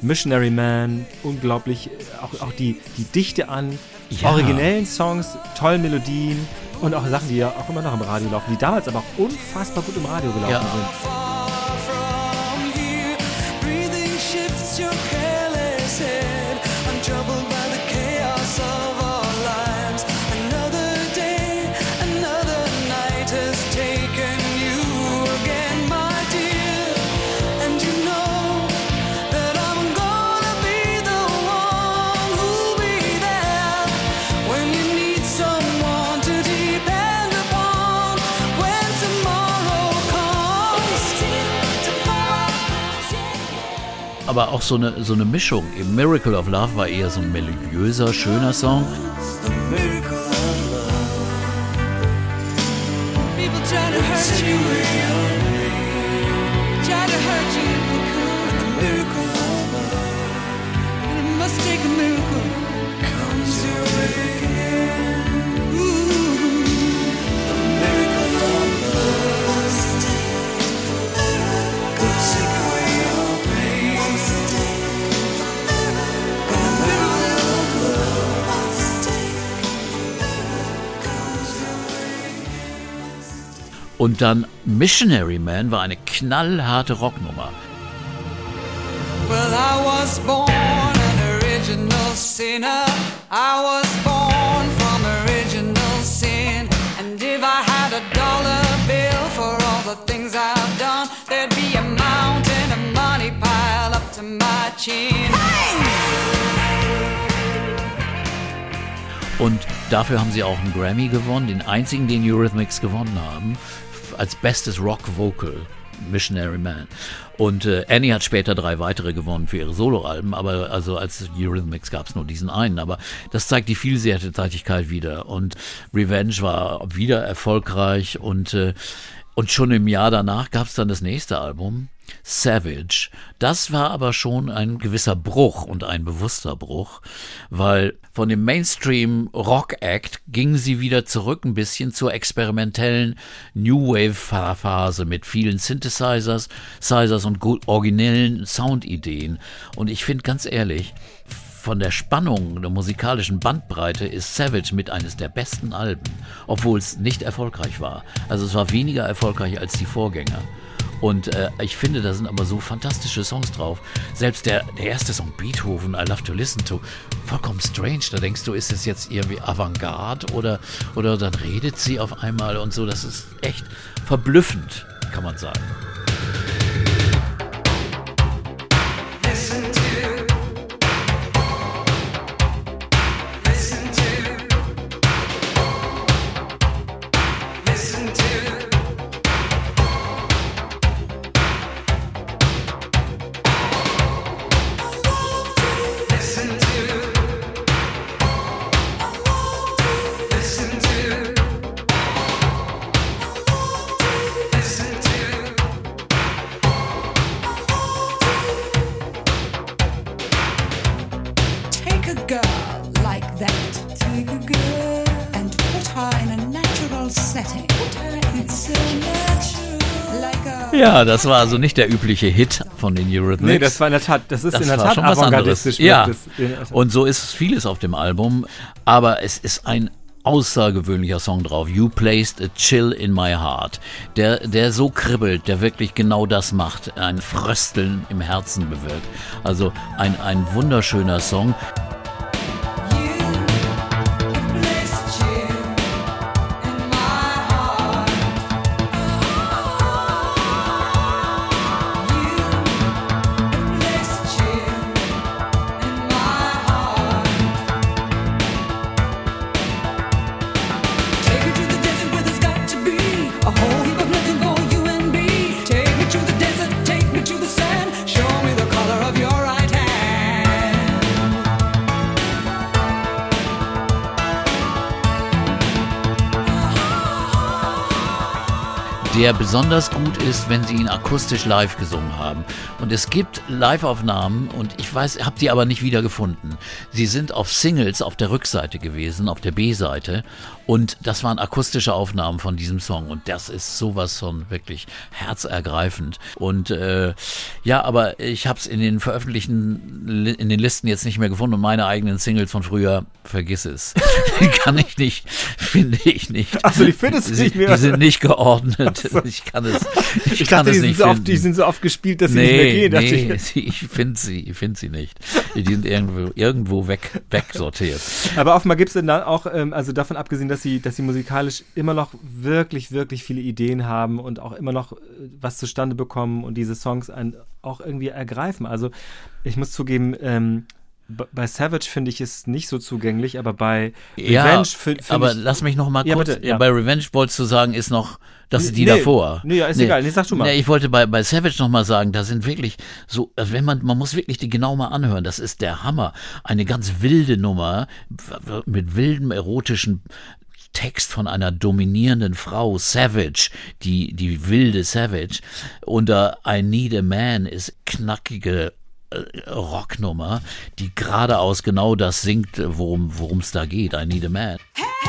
Missionary Man, unglaublich. Auch, auch die, die Dichte an Ja. originellen Songs, tollen Melodien und auch Sachen, die ja auch immer noch im Radio laufen, die damals aber auch unfassbar gut im Radio gelaufen Ja. sind. Aber auch so eine, so eine Mischung. Eben Miracle of Love war eher so ein melodiöser, schöner Song. miracle Und dann Missionary Man war eine knallharte Rocknummer. Well, I was born an original sinner. I was born from original sin. And if I had a dollar bill for all the things I've done, there'd be a mountain of money piled up to my chin. Und dafür haben sie auch einen Grammy gewonnen, den einzigen, den Eurythmics gewonnen haben, als bestes Rock Vocal. Missionary Man. Und äh, Annie hat später drei weitere gewonnen für ihre Soloalben, aber also als Eurythmics gab es nur diesen einen. Aber das zeigt die Vielseitigkeit wieder. Und Revenge war wieder erfolgreich und äh, und schon im Jahr danach gab es dann das nächste Album, Savage. Das war aber schon ein gewisser Bruch und ein bewusster Bruch, weil von dem Mainstream Rock Act ging sie wieder zurück ein bisschen zur experimentellen New Wave Phase mit vielen Synthesizers, Synthesizers und originellen Soundideen. Und ich finde ganz ehrlich, von der Spannung, der musikalischen Bandbreite ist Savage mit eines der besten Alben, obwohl es nicht erfolgreich war. Also es war weniger erfolgreich als die Vorgänger. Und äh, ich finde, da sind aber so fantastische Songs drauf. Selbst der, der erste Song, Beethoven, I Love to Listen to, vollkommen strange. Da denkst du, ist es jetzt irgendwie Avantgarde oder, oder dann redet sie auf einmal und so. Das ist echt verblüffend, kann man sagen. Ja, das war also nicht der übliche Hit von den Eurythmics. Nee, das war in der Tat, das ist Das in der Tat schon was anderes. Ja, und so ist vieles auf dem Album, aber es ist ein außergewöhnlicher Song drauf. You placed a chill in my heart. Der, der so kribbelt, der wirklich genau das macht, ein Frösteln im Herzen bewirkt. Also ein, ein wunderschöner Song. Der besonders gut ist, wenn sie ihn akustisch live gesungen haben. Und es gibt Live-Aufnahmen und ich weiß, habe die aber nicht wiedergefunden. Sie sind auf Singles auf der Rückseite gewesen, auf der B-Seite und das waren akustische Aufnahmen von diesem Song und das ist sowas von wirklich herzergreifend. Und äh, ja, aber ich habe es in den veröffentlichten, Li- in den Listen jetzt nicht mehr gefunden und meine eigenen Singles von früher, vergiss es. Kann ich nicht, finde ich nicht. Ach so, die findest du nicht mehr? Die sind nicht geordnet. Ich kann es, ich, Ich kann dachte, es die sind, nicht so finden. oft, die sind so oft gespielt, dass sie nicht mehr nee, gehen. nee, ich. ich finde sie, ich finde sie nicht. Die sind irgendwo, irgendwo weg, wegsortiert. Aber offenbar gibt es dann auch, ähm, also davon abgesehen, dass sie, dass sie musikalisch immer noch wirklich, wirklich viele Ideen haben und auch immer noch äh, was zustande bekommen und diese Songs einen auch irgendwie ergreifen. Also ich muss zugeben, ähm, bei Savage finde ich es nicht so zugänglich, aber bei Ja, Revenge fi- finde aber ich. lass mich noch mal Ja, kurz. bitte, ja. Bei Revenge wolltest du sagen, ist noch, das ist die Nee, davor. nee, ja, ist egal. Nee, sag du mal. Nee, ich wollte bei, bei Savage noch mal sagen, da sind wirklich so, also wenn man, man muss wirklich die genau mal anhören. Das ist der Hammer. Eine ganz wilde Nummer mit wildem erotischen Text von einer dominierenden Frau, Savage, die, die wilde Savage. Unter I Need a Man ist knackige äh, Rocknummer, die geradeaus genau das singt, worum es da geht. I Need a Man. Hey,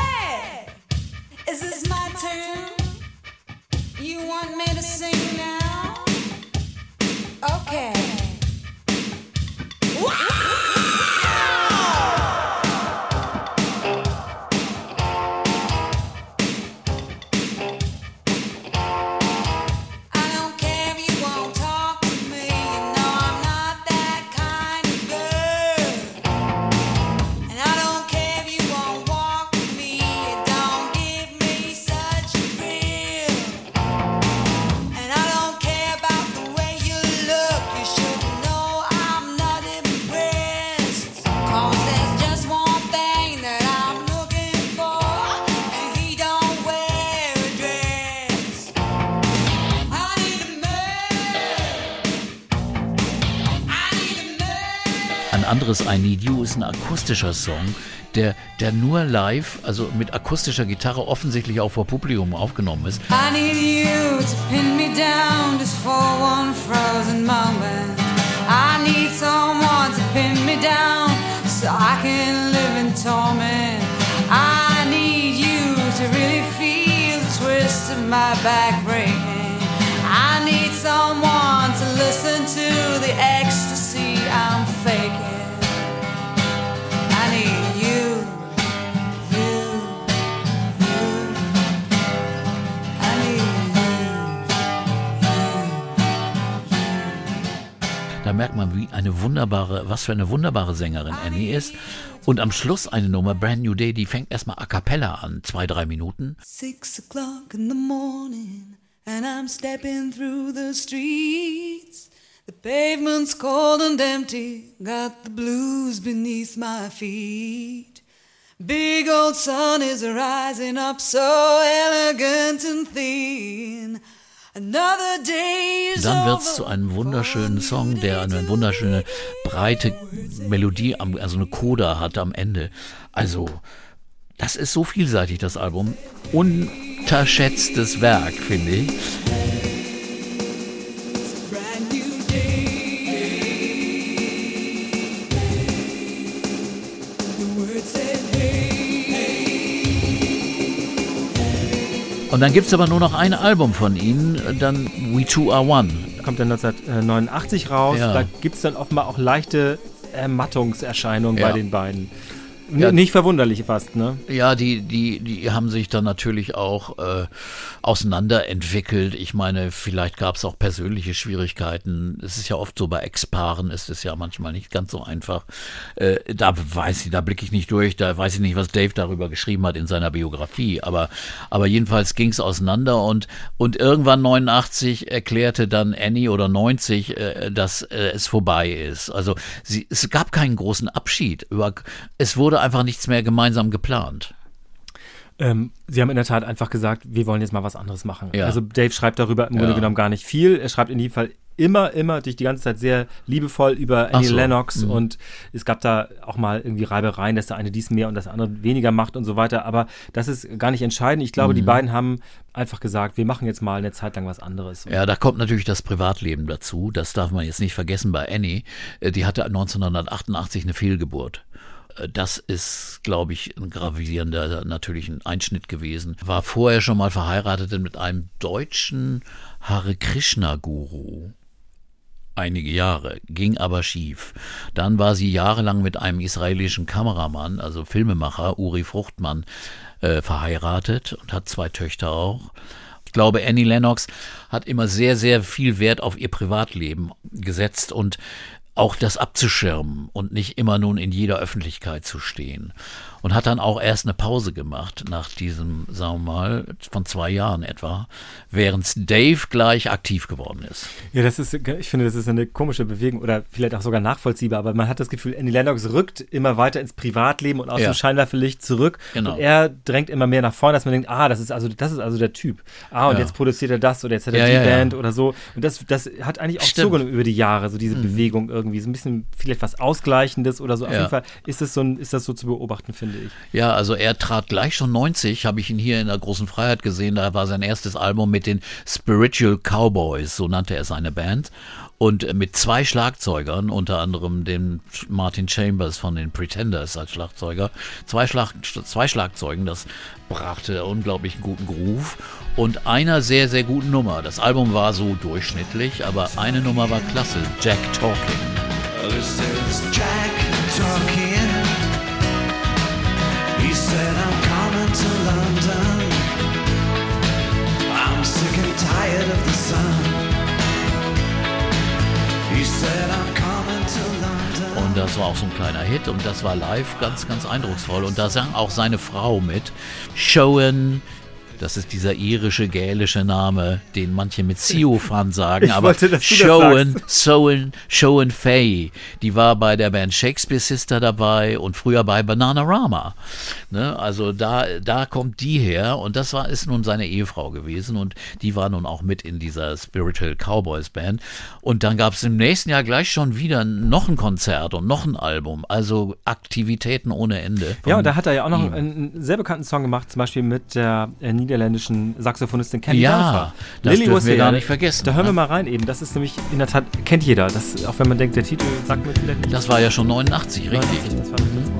Ein anderes I Need You ist ein akustischer Song, der, der nur live, also mit akustischer Gitarre offensichtlich auch vor Publikum aufgenommen ist. I need you to pin me down just for one frozen moment. I need someone to pin me down so I can live in torment. I need you to really feel the twist of my back breaking. I need someone to listen to the ecstasy I'm faking. Merkt man, wie eine wunderbare, was für eine wunderbare Sängerin Annie ist. Und am Schluss eine Nummer, Brand New Day, die fängt erstmal a cappella an, zwei, drei Minuten. Six o'clock in the morning, and I'm stepping through the streets. The pavement's cold and empty, got the blues beneath my feet. Big old sun is rising up so elegant and thin. Another day is Dann wird's over zu einem wunderschönen Song, der eine wunderschöne breite Melodie, also eine Coda hat am Ende. Also, das ist so vielseitig, das Album. Unterschätztes Werk, finde ich. Und dann gibt's aber nur noch ein Album von ihnen, dann We Two Are One. Kommt dann 1989 raus. Ja. Da gibt es dann offenbar auch leichte Ermattungserscheinungen Ja. bei den beiden. Ja. Nicht verwunderlich fast, ne? Ja, die, die, die haben sich dann natürlich auch äh, auseinanderentwickelt. Ich meine, vielleicht gab es auch persönliche Schwierigkeiten. Es ist ja oft so bei Ex-Paaren ist es ja manchmal nicht ganz so einfach. Äh, da weiß ich, da blicke ich nicht durch, da weiß ich nicht, was Dave darüber geschrieben hat in seiner Biografie. Aber, aber jedenfalls ging es auseinander und, und irgendwann 89 erklärte dann Annie oder 90, äh, dass äh, es vorbei ist. Also sie, es gab keinen großen Abschied. Über, es wurde einfach nichts mehr gemeinsam geplant. Ähm, sie haben in der Tat einfach gesagt, wir wollen jetzt mal was anderes machen. Ja. Also Dave schreibt darüber im Grunde Ja. genommen gar nicht viel. Er schreibt in jedem Fall immer, immer durch die ganze Zeit sehr liebevoll über Annie so. Lennox Mhm. und es gab da auch mal irgendwie Reibereien, dass der eine dies mehr und das andere weniger macht und so weiter. Aber das ist gar nicht entscheidend. Ich glaube, Mhm. die beiden haben einfach gesagt, wir machen jetzt mal eine Zeit lang was anderes. Ja, da kommt natürlich das Privatleben dazu. Das darf man jetzt nicht vergessen bei Annie. Äh, Die hatte 1988 eine Fehlgeburt. Äh, Das ist, glaube ich, ein gravierender, natürlich ein Einschnitt gewesen. War vorher schon mal verheiratet mit einem deutschen Hare Krishna Guru. Einige Jahre, ging aber schief. Dann war sie jahrelang mit einem israelischen Kameramann, also Filmemacher, Uri Fruchtmann, äh, verheiratet und hat zwei Töchter auch. Ich glaube, Annie Lennox hat immer sehr, sehr viel Wert auf ihr Privatleben gesetzt und auch das abzuschirmen und nicht immer nun in jeder Öffentlichkeit zu stehen. Und hat dann auch erst eine Pause gemacht nach diesem, sagen wir mal, von zwei Jahren etwa, während Dave gleich aktiv geworden ist. Ja, das ist, ich finde, das ist eine komische Bewegung oder vielleicht auch sogar nachvollziehbar, aber man hat das Gefühl, Annie Lennox rückt immer weiter ins Privatleben und aus Ja. dem Scheinwerferlicht zurück. Genau. Und er drängt immer mehr nach vorne, dass man denkt, ah, das ist also, das ist also der Typ. Ah, und Ja. jetzt produziert er das oder jetzt hat er Ja, die. Band oder so. Und das, das hat eigentlich auch Stimmt. Mhm. zugenommen über die Jahre, so diese Bewegung irgendwie. So ein bisschen vielleicht was Ausgleichendes oder so. Auf jeden Fall ist das so, ein, ist das so zu beobachten, finde ich. Ja, also er trat gleich schon 90, habe ich ihn hier in der großen Freiheit gesehen. Da war sein erstes Album mit den Spiritual Cowboys, so nannte er seine Band. Und mit zwei Schlagzeugern, unter anderem dem Martin Chambers von den Pretenders als Schlagzeuger. Zwei, Schlag, zwei Schlagzeugen, das brachte unglaublich guten Groove und einer sehr, sehr guten Nummer. Das Album war so durchschnittlich, aber eine Nummer war klasse, Jack Talking. This is Jack Und das war auch so ein kleiner Hit und das war live ganz, ganz eindrucksvoll. Und da sang auch seine Frau mit. Showen, das ist dieser irische, gälische Name, den manche mit Siofan sagen, Ich aber wollte, Showen, Sowen, Showen Fay, die war bei der Band Shakespeare Sister dabei und früher bei Bananarama. Ne? Also da, da kommt die her und das war, ist nun seine Ehefrau gewesen und die war nun auch mit in dieser Spiritual Cowboys Band. Und dann gab es im nächsten Jahr gleich schon wieder noch ein Konzert und noch ein Album. Also Aktivitäten ohne Ende. Ja, und da hat er ja auch noch einen, einen sehr bekannten Song gemacht, zum Beispiel mit der äh, niederländischen Saxophonistin Candy Ja, Dulfer. das dürfen was wir gar nicht vergessen, Da hören ne? wir mal rein eben. Das ist nämlich in der Tat, kennt jeder. Das, auch wenn man denkt, der Titel sagt mir vielleicht nicht. Das war ja schon 89, richtig. 89, das war das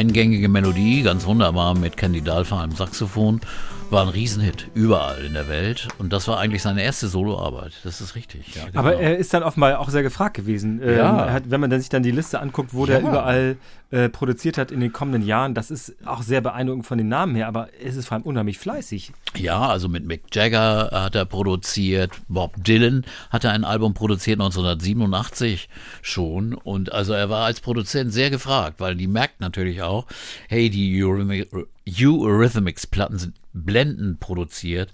eingängige Melodie, ganz wunderbar mit Candy Dalfa am Saxophon. War ein Riesenhit, überall in der Welt. Und das war eigentlich seine erste Soloarbeit. Das ist richtig. Ja, Aber genau. er ist dann offenbar auch sehr gefragt gewesen. Ähm, Ja. er hat, wenn man dann sich dann die Liste anguckt, wo der Ja. überall äh, produziert hat in den kommenden Jahren, das ist auch sehr beeindruckend von den Namen her, aber es ist vor allem unheimlich fleißig. Ja, also mit Mick Jagger hat er produziert, Bob Dylan hat er ein Album produziert 1987 schon und also er war als Produzent sehr gefragt, weil die merkt natürlich auch, hey, die Eurythmi- Eurythmics Platten sind blendend produziert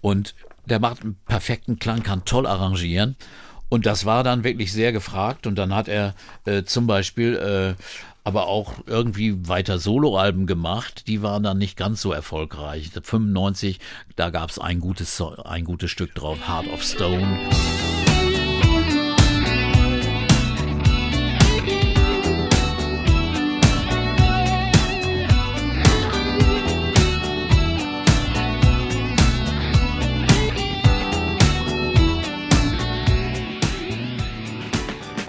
und der macht einen perfekten Klang, kann toll arrangieren. Und das war dann wirklich sehr gefragt. Und dann hat er äh, zum Beispiel äh, aber auch irgendwie weiter Soloalben gemacht. Die waren dann nicht ganz so erfolgreich. 95, da gab es ein gutes, ein gutes Stück drauf, Heart of Stone.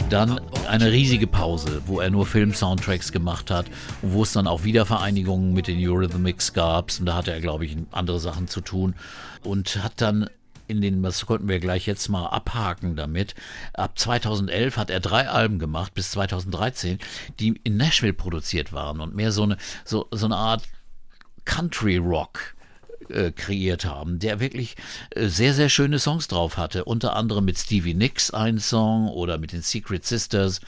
Dann eine riesige Pause, wo er nur Film-Soundtracks gemacht hat und wo es dann auch Wiedervereinigungen mit den Eurythmics gab. Und da hatte er, glaube ich, andere Sachen zu tun. Und hat dann in den, das konnten wir gleich jetzt mal abhaken damit. Ab 2011 hat er drei Alben gemacht bis 2013, die in Nashville produziert waren und mehr so eine, so, so eine Art Country Rock äh, kreiert haben, der wirklich äh, sehr, sehr schöne Songs drauf hatte. Unter anderem mit Stevie Nicks einen Song oder mit den Secret Sisters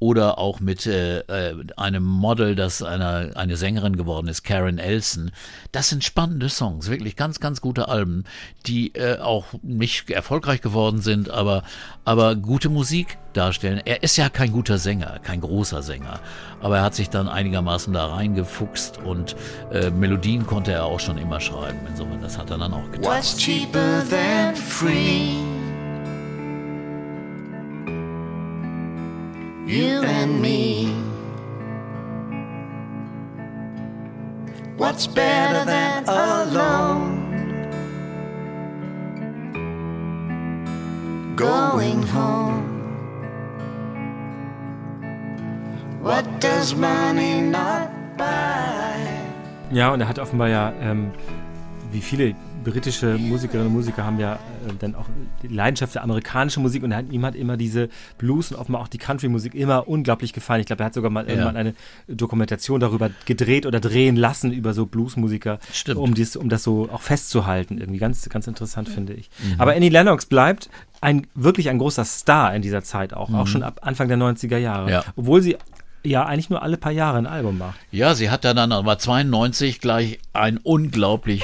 oder auch mit äh, äh, einem Model, das einer, eine Sängerin geworden ist, Karen Elson. Das sind spannende Songs, wirklich ganz, ganz gute Alben, die äh, auch nicht erfolgreich geworden sind, aber, aber gute Musik darstellen. Er ist ja kein guter Sänger, kein großer Sänger, aber er hat sich dann einigermaßen da reingefuchst und äh, Melodien konnte er auch schon immer schreiben. Insofern, das hat er dann auch getan. What's cheaper than free? You and me. What's better than alone? Going home. What does money not buy? Ja, und er hat offenbar ja, ähm, wie viele britische Musikerinnen und Musiker haben ja äh, dann auch die Leidenschaft für amerikanische Musik und hat, ihm hat immer diese Blues und offenbar auch die Country-Musik immer unglaublich gefallen. Ich glaube, er hat sogar mal irgendwann eine Dokumentation darüber gedreht oder drehen lassen über so Bluesmusiker, um, dies, um das so auch festzuhalten. Irgendwie ganz, ganz interessant, finde ich. Aber Annie Lennox bleibt ein, wirklich ein großer Star in dieser Zeit auch, auch schon ab Anfang der 90er Jahre. Ja. Obwohl sie ja eigentlich nur alle paar Jahre ein Album macht. Ja, sie hat dann aber 92 gleich ein unglaublich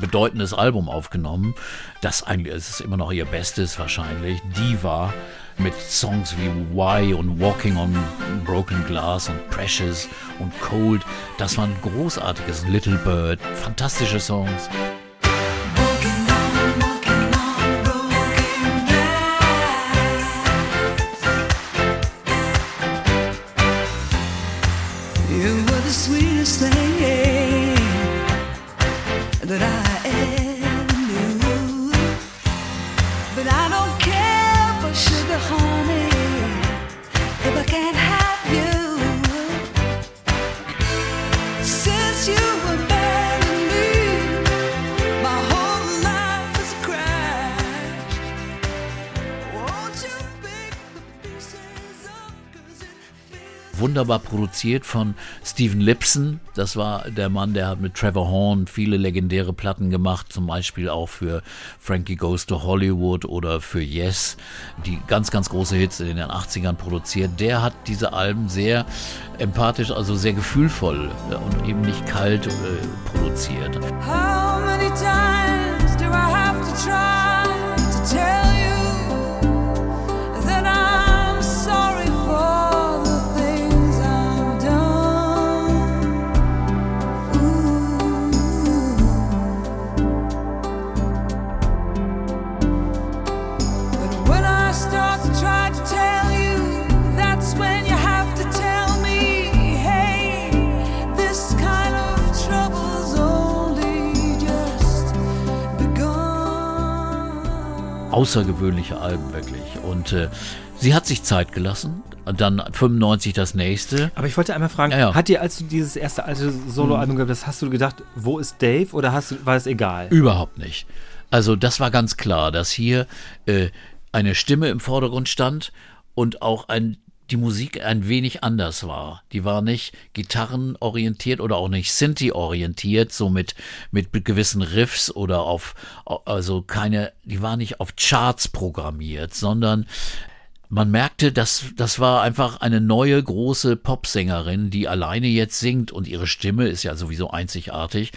bedeutendes Album aufgenommen. Das eigentlich es ist immer noch ihr Bestes wahrscheinlich. Diva mit Songs wie Why und Walking on Broken Glass und Precious und Cold. Das war ein großartiges Little Bird, fantastische Songs. You were the sweetest thing wunderbar produziert von Steven Lipson. Das war der Mann, der hat mit Trevor Horn viele legendäre Platten gemacht, zum Beispiel auch für Frankie Goes to Hollywood oder für Yes, die ganz, ganz große Hits in den 80ern produziert. Der hat diese Alben sehr empathisch, also sehr gefühlvoll äh, und eben nicht kalt äh, produziert. How many times do I have to try außergewöhnliche Alben wirklich. Und äh, sie hat sich Zeit gelassen. Und dann 95 das nächste. Aber ich wollte einmal fragen, Ja, ja. hat dir, als du dieses erste alte Soloalbum gehört hast, hast du gedacht, wo ist Dave oder hast du, war es egal? Überhaupt nicht. Also das war ganz klar, dass hier äh, eine Stimme im Vordergrund stand und auch ein, die Musik ein wenig anders war. Die war nicht gitarrenorientiert oder auch nicht Sinti-orientiert, so mit, mit gewissen Riffs oder auf, also keine, die war nicht auf Charts programmiert, sondern man merkte, dass das war einfach eine neue große Popsängerin, die alleine jetzt singt und ihre Stimme ist ja sowieso einzigartig.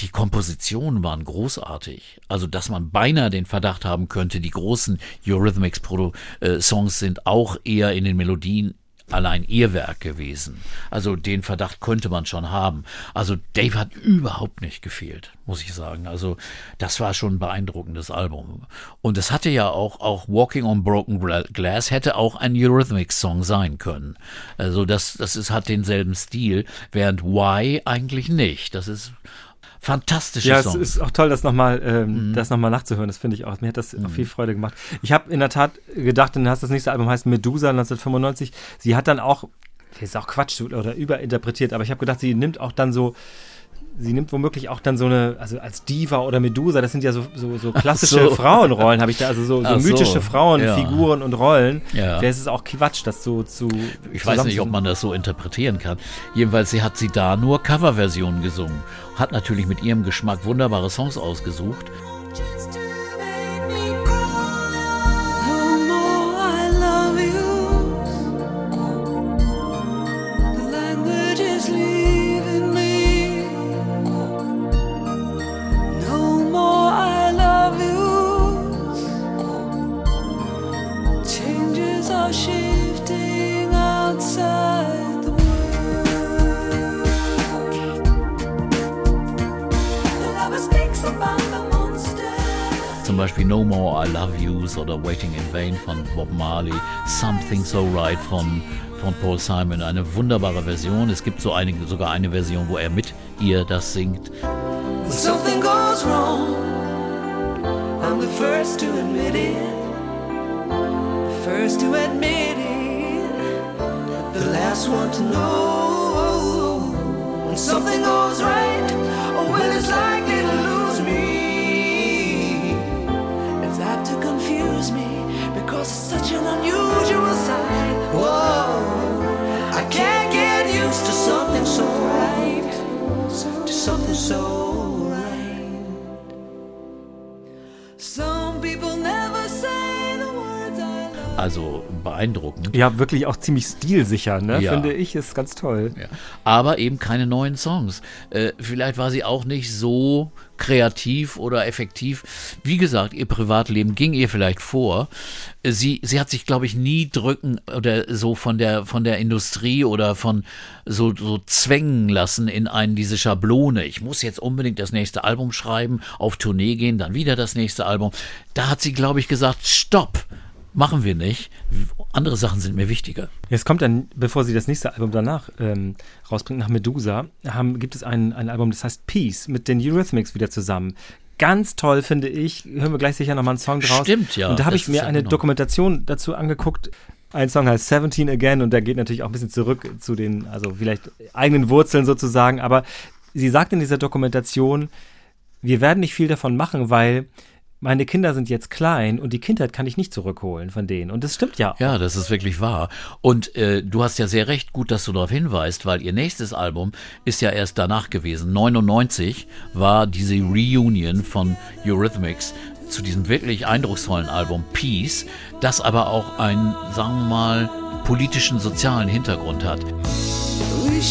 Die Kompositionen waren großartig. Also, dass man beinahe den Verdacht haben könnte, die großen Eurythmics-Songs sind auch eher in den Melodien allein ihr Werk gewesen. Also den Verdacht könnte man schon haben. Also Dave hat überhaupt nicht gefehlt, muss ich sagen. Also das war schon ein beeindruckendes Album. Und es hatte ja auch, auch Walking on Broken Gla- Glass hätte auch ein Eurythmics-Song sein können. Also das, das ist, hat denselben Stil, während Why eigentlich nicht. Das ist fantastische Ja, es Song. ist auch toll, das nochmal ähm, Mhm. das noch mal nachzuhören. Das finde ich auch. Mir hat das auch viel Freude gemacht. Ich habe in der Tat gedacht, dann hast das nächste Album heißt Medusa 1995. Sie hat dann auch, das ist auch Quatsch oder überinterpretiert, aber ich habe gedacht, sie nimmt auch dann so, sie nimmt womöglich auch dann so eine, also als Diva oder Medusa, das sind ja so, so, so klassische so. Frauenrollen, habe ich da, also so, so mythische Frauenfiguren und Rollen. Ja. Vielleicht ist es auch Quatsch, das so zu. Ich weiß nicht, ob man das so interpretieren kann. Jedenfalls sie hat sie da nur Coverversionen gesungen. Hat natürlich mit ihrem Geschmack wunderbare Songs ausgesucht. Just to Zum Beispiel No More I Love Yous oder Waiting in Vain von Bob Marley, Something So Right von, von Paul Simon. Eine wunderbare Version. Es gibt so eine, sogar eine Version, wo er mit ihr das singt. When something goes wrong, I'm the first to admit it. The first to admit it. The last one to know. When something goes right, or when it's likely to lose It's apt to confuse me because it's such an unusual sight. Whoa, I can't get used to something so right to something so right. Some people never say the words I love. Also beeindruckend. Ja, wirklich auch ziemlich stilsicher, ne? Ja. Finde ich, ist ganz toll. Ja. Aber eben keine neuen Songs. Äh, vielleicht war sie auch nicht so kreativ oder effektiv. Wie gesagt, ihr Privatleben ging ihr vielleicht vor. Sie, sie hat sich, glaube ich, nie drücken oder so von der, von der Industrie oder von so, so zwängen lassen in einen, diese Schablone. Ich muss jetzt unbedingt das nächste Album schreiben, auf Tournee gehen, dann wieder das nächste Album. Da hat sie, glaube ich, gesagt, stopp. Machen wir nicht. Andere Sachen sind mir wichtiger. Jetzt kommt dann, bevor sie das nächste Album danach ähm, rausbringt, nach Medusa, haben, gibt es ein, ein Album, das heißt Peace, mit den Eurythmics wieder zusammen. Ganz toll, finde ich. Hören wir gleich sicher nochmal einen Song draus. Stimmt, ja. Und da habe ich mir ja eine genau. Dokumentation dazu angeguckt. Ein Song heißt 17 Again und der geht natürlich auch ein bisschen zurück zu den, also vielleicht eigenen Wurzeln sozusagen. Aber sie sagt in dieser Dokumentation, wir werden nicht viel davon machen, weil meine Kinder sind jetzt klein und die Kindheit kann ich nicht zurückholen von denen. Und das stimmt ja. Ja, das ist wirklich wahr. Und äh, du hast ja sehr recht, gut, dass du darauf hinweist, weil ihr nächstes Album ist ja erst danach gewesen. 99 war diese Reunion von Eurythmics zu diesem wirklich eindrucksvollen Album Peace, das aber auch einen, sagen wir mal, politischen, sozialen Hintergrund hat. We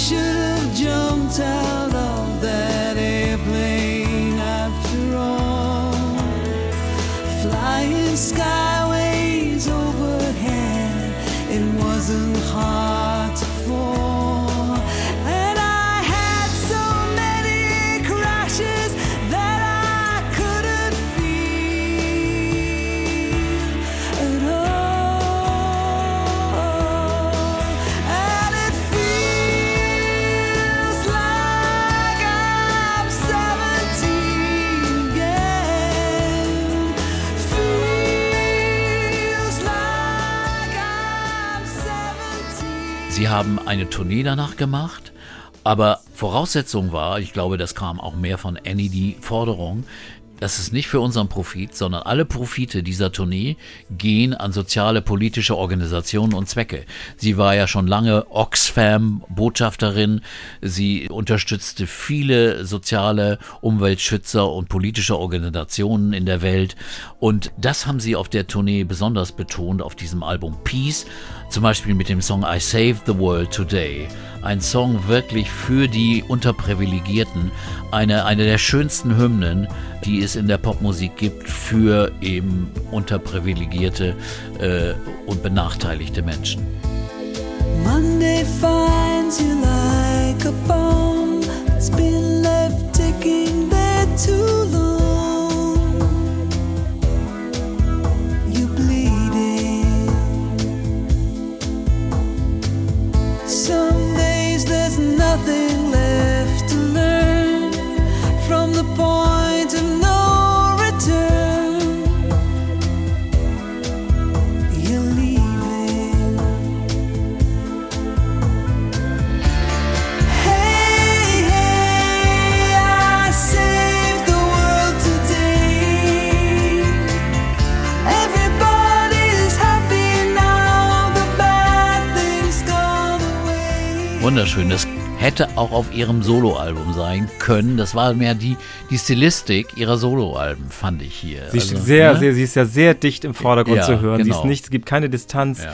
skyways overhead, it wasn't hard Sie haben eine Tournee danach gemacht, aber Voraussetzung war, ich glaube, das kam auch mehr von Annie, die Forderung, das ist nicht für unseren Profit, sondern alle Profite dieser Tournee gehen an soziale, politische Organisationen und Zwecke. Sie war ja schon lange Oxfam-Botschafterin. Sie unterstützte viele soziale Umweltschützer und politische Organisationen in der Welt. Und das haben sie auf der Tournee besonders betont, auf diesem Album Peace. Zum Beispiel mit dem Song I Saved the World Today. Ein Song wirklich für die Unterprivilegierten. Eine, eine der schönsten Hymnen, die es in der Popmusik gibt für eben unterprivilegierte äh, und benachteiligte Menschen. Monday finds you like a bomb that's been left ticking there too long. You bleeding. Some days there's nothing left to learn from the point Wunderschön. Das hätte auch auf ihrem Soloalbum sein können. Das war mehr die, die Stilistik ihrer Soloalben, fand ich hier. Sie ist Also, sehr, ne? sehr, sie ist ja sehr dicht im Vordergrund Ja, zu hören. Sie ist genau. nicht, es gibt keine Distanz. Ja.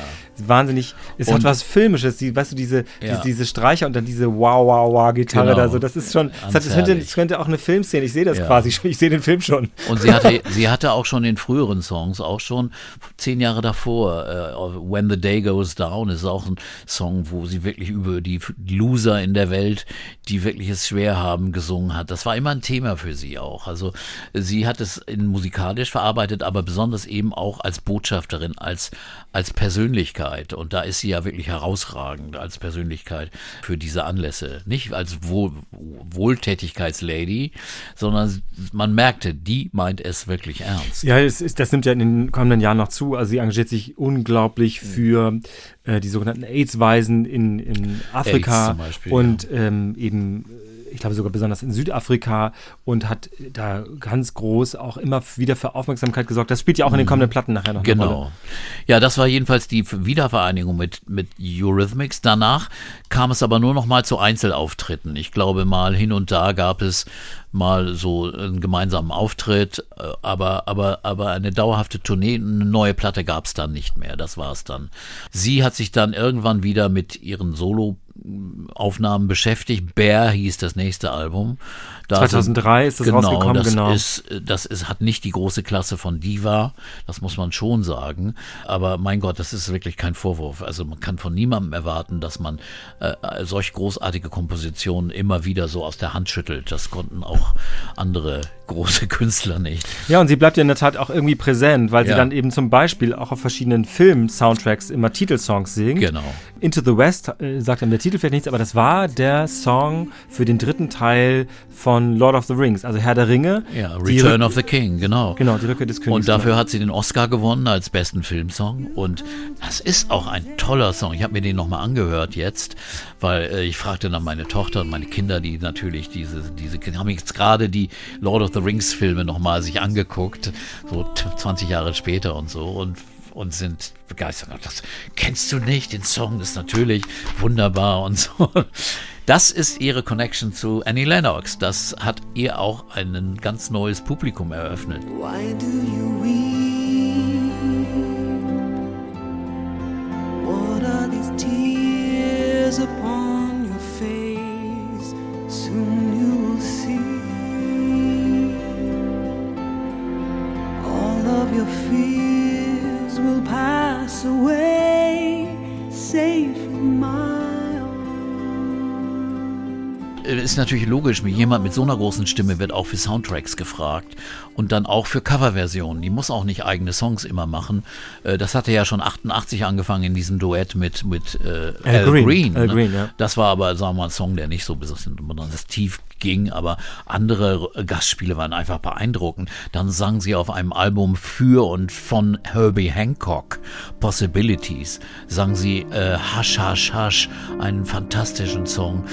Wahnsinnig. Es hat Und- was Filmisches. Die, weißt du, diese, Ja. diese, diese Streicher und dann diese Wow, Wow, Wow Gitarre Genau. da so. Das ist schon, das, hat, das, könnte, das könnte auch eine Filmszene. Ich sehe das Ja. quasi schon. Ich sehe den Film schon. Und sie hatte, sie hatte auch schon in früheren Songs, auch schon zehn Jahre davor, äh, When the Day Goes Down ist auch ein Song, wo sie wirklich über die Loser in der Welt, die wirklich es schwer haben, gesungen hat. Das war immer ein Thema für sie auch. Also sie hat es in musikalisch verarbeitet, aber besonders eben auch als Botschafterin, als, als Persönlichkeit. Und da ist sie ja wirklich herausragend als Persönlichkeit für diese Anlässe. Nicht als Wohl, Wohltätigkeitslady, sondern man merkte, die meint es wirklich ernst. Ja, ist, das nimmt ja in den kommenden Jahren noch zu. Also sie engagiert sich unglaublich für äh, die sogenannten AIDS-Waisen in, in Afrika zum Beispiel, und ähm, eben, ich glaube sogar besonders in Südafrika und hat da ganz groß auch immer wieder für Aufmerksamkeit gesorgt. Das spielt ja auch in den kommenden Platten nachher noch eine Rolle. Genau. Ja, das war jedenfalls die Wiedervereinigung mit, mit Eurythmics. Danach kam es aber nur noch mal zu Einzelauftritten. Ich glaube mal hin und da gab es mal so einen gemeinsamen Auftritt, äh, aber, aber, aber eine dauerhafte Tournee, eine neue Platte gab es dann nicht mehr. Das war es dann. Sie hat sich dann irgendwann wieder mit ihren Solo Aufnahmen beschäftigt. Bear hieß das nächste Album. Da 2003 ist das genau, rausgekommen, das genau. Ist, das ist, hat nicht die große Klasse von Diva, das muss man schon sagen. Aber mein Gott, das ist wirklich kein Vorwurf. Also man kann von niemandem erwarten, dass man äh, solch großartige Kompositionen immer wieder so aus der Hand schüttelt. Das konnten auch andere große Künstler nicht. Ja, und sie bleibt ja in der Tat auch irgendwie präsent, weil sie Ja. dann eben zum Beispiel auch auf verschiedenen Film-Soundtracks immer Titelsongs singt. Genau. Into the West äh, sagt einem der Titel vielleicht nichts, aber das war der Song für den dritten Teil von Lord of the Rings, also Herr der Ringe. Ja, Return of the King, genau. Genau, die Rückkehr des Königs. Und dafür hat sie den Oscar gewonnen als besten Filmsong. Und das ist auch ein toller Song. Ich habe mir den nochmal angehört jetzt, weil äh, ich fragte dann meine Tochter und meine Kinder, die natürlich diese, diese haben jetzt gerade die Lord of the Rings Filme nochmal sich angeguckt, so t- 20 Jahre später und so. Und und sind begeistert. Das kennst du nicht, den Song ist natürlich wunderbar und so. Das ist ihre Connection zu Annie Lennox. Das hat ihr auch ein ganz neues Publikum eröffnet. Why do you weep? Upon your face? Soon you will see all of your fears will pass away, safe in my ist natürlich logisch, jemand mit so einer großen Stimme wird auch für Soundtracks gefragt und dann auch für Coverversionen. Die muss auch nicht eigene Songs immer machen. Äh, Das hatte ja schon 88 angefangen in diesem Duett mit, mit äh, Al, Green. Green. Al ne? Green, ja. Das war aber, sagen wir mal, ein Song, der nicht so besonders tief ging, aber andere Gastspiele waren einfach beeindruckend. Dann sang sie auf einem Album für und von Herbie Hancock, Possibilities, sang sie äh, Hush, Hush, Hush, einen fantastischen Song.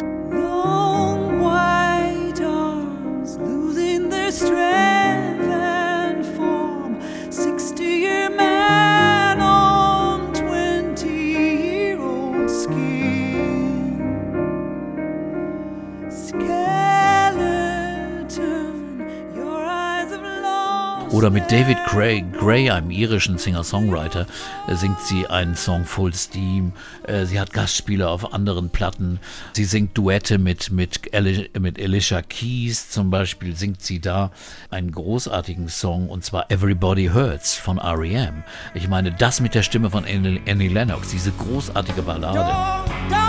Oder mit David Gray, Gray, einem irischen Singer-Songwriter, äh, singt sie einen Song Full Steam. Äh, Sie hat Gastspiele auf anderen Platten. Sie singt Duette mit, mit, mit Alicia Keys zum Beispiel, singt sie da einen großartigen Song und zwar Everybody Hurts von R.E.M. Ich meine, das mit der Stimme von Annie Lennox, diese großartige Ballade.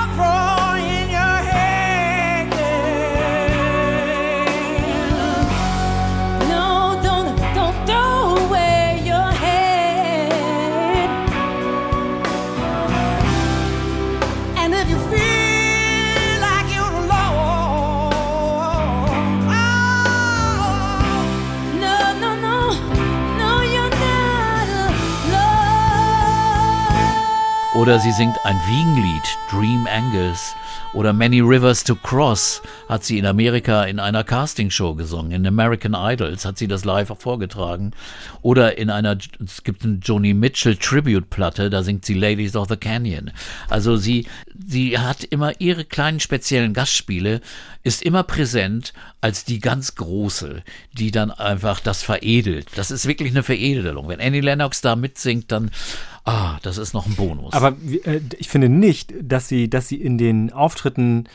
Oder sie singt ein Wiegenlied, Dream Angus. Oder Many Rivers to Cross hat sie in Amerika in einer Castingshow gesungen. In American Idols hat sie das live vorgetragen. Oder in einer, es gibt eine Joni Mitchell Tribute-Platte, da singt sie Ladies of the Canyon. Also sie, sie hat immer ihre kleinen speziellen Gastspiele, ist immer präsent als die ganz große, die dann einfach das veredelt. Das ist wirklich eine Veredelung. Wenn Annie Lennox da mitsingt, dann, ah, das ist noch ein Bonus. Aber äh, ich finde nicht, dass sie, dass sie in den Auftritten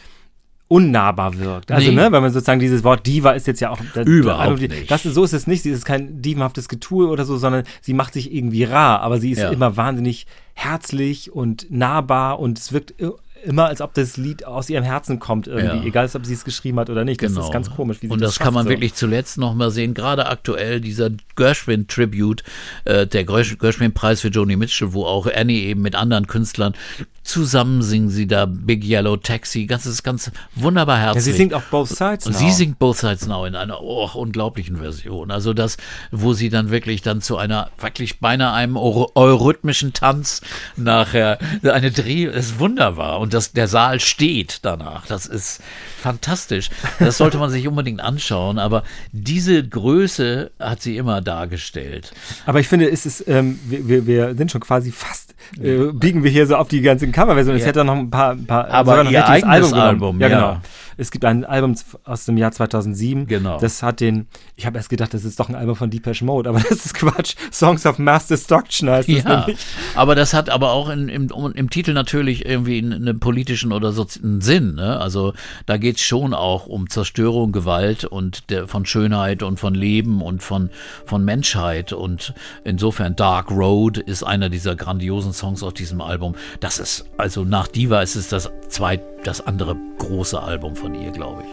unnahbar wirkt. Also, Nee. ne, weil man sozusagen dieses Wort Diva ist jetzt ja auch das- Überhaupt also, nicht. Das ist, so ist es nicht. Sie ist kein dievenhaftes Getue oder so, sondern sie macht sich irgendwie rar, aber sie ist Ja. immer wahnsinnig herzlich und nahbar und es wirkt i- immer, als ob das Lied aus ihrem Herzen kommt irgendwie, Ja. egal ob sie es geschrieben hat oder nicht. Das ist ganz komisch, wie sie Genau. Und das, schafft kann man so. wirklich zuletzt noch mal sehen. Gerade aktuell dieser Gershwin-Tribute, äh, der Gersh- Gershwin-Preis für Joni Mitchell, wo auch Annie eben mit anderen Künstlern zusammen singen sie da Big Yellow Taxi. Das ist ganz wunderbar Ja, herzlich. sie singt auch Both Sides Und now. sie singt Both Sides Now in einer oh, unglaublichen Version. Also das, wo sie dann wirklich dann zu einer, wirklich beinahe einem eurythmischen Tanz nachher, eine Dreh, ist wunderbar. Und das, der Saal steht danach. Das ist fantastisch. Das sollte man sich unbedingt anschauen. Aber diese Größe hat sie immer dargestellt. Aber ich finde, es ist, ähm, wir, wir, wir sind schon quasi fast, äh, biegen wir hier so auf die ganzen Coverversionen. Es Ja. hätte noch ein paar, ein paar Aber sogar noch ein ihr richtiges eigenes. Album, ja, ja. genau. Es gibt ein Album aus dem Jahr 2007. Genau. Das hat den, ich habe erst gedacht, das ist doch ein Album von Depeche Mode, aber das ist Quatsch. Songs of Mass Destruction heißt Ja, nämlich. aber das hat aber auch in, im, im Titel natürlich irgendwie einen, politischen oder so einen Sinn. Ne? Also da geht es schon auch um Zerstörung, Gewalt und der, von Schönheit und von Leben und von, von Menschheit. Und insofern Dark Road ist einer dieser grandiosen Songs auf diesem Album. Das ist, also nach Diva ist es das zweit, das andere große Album von ihr, glaube ich.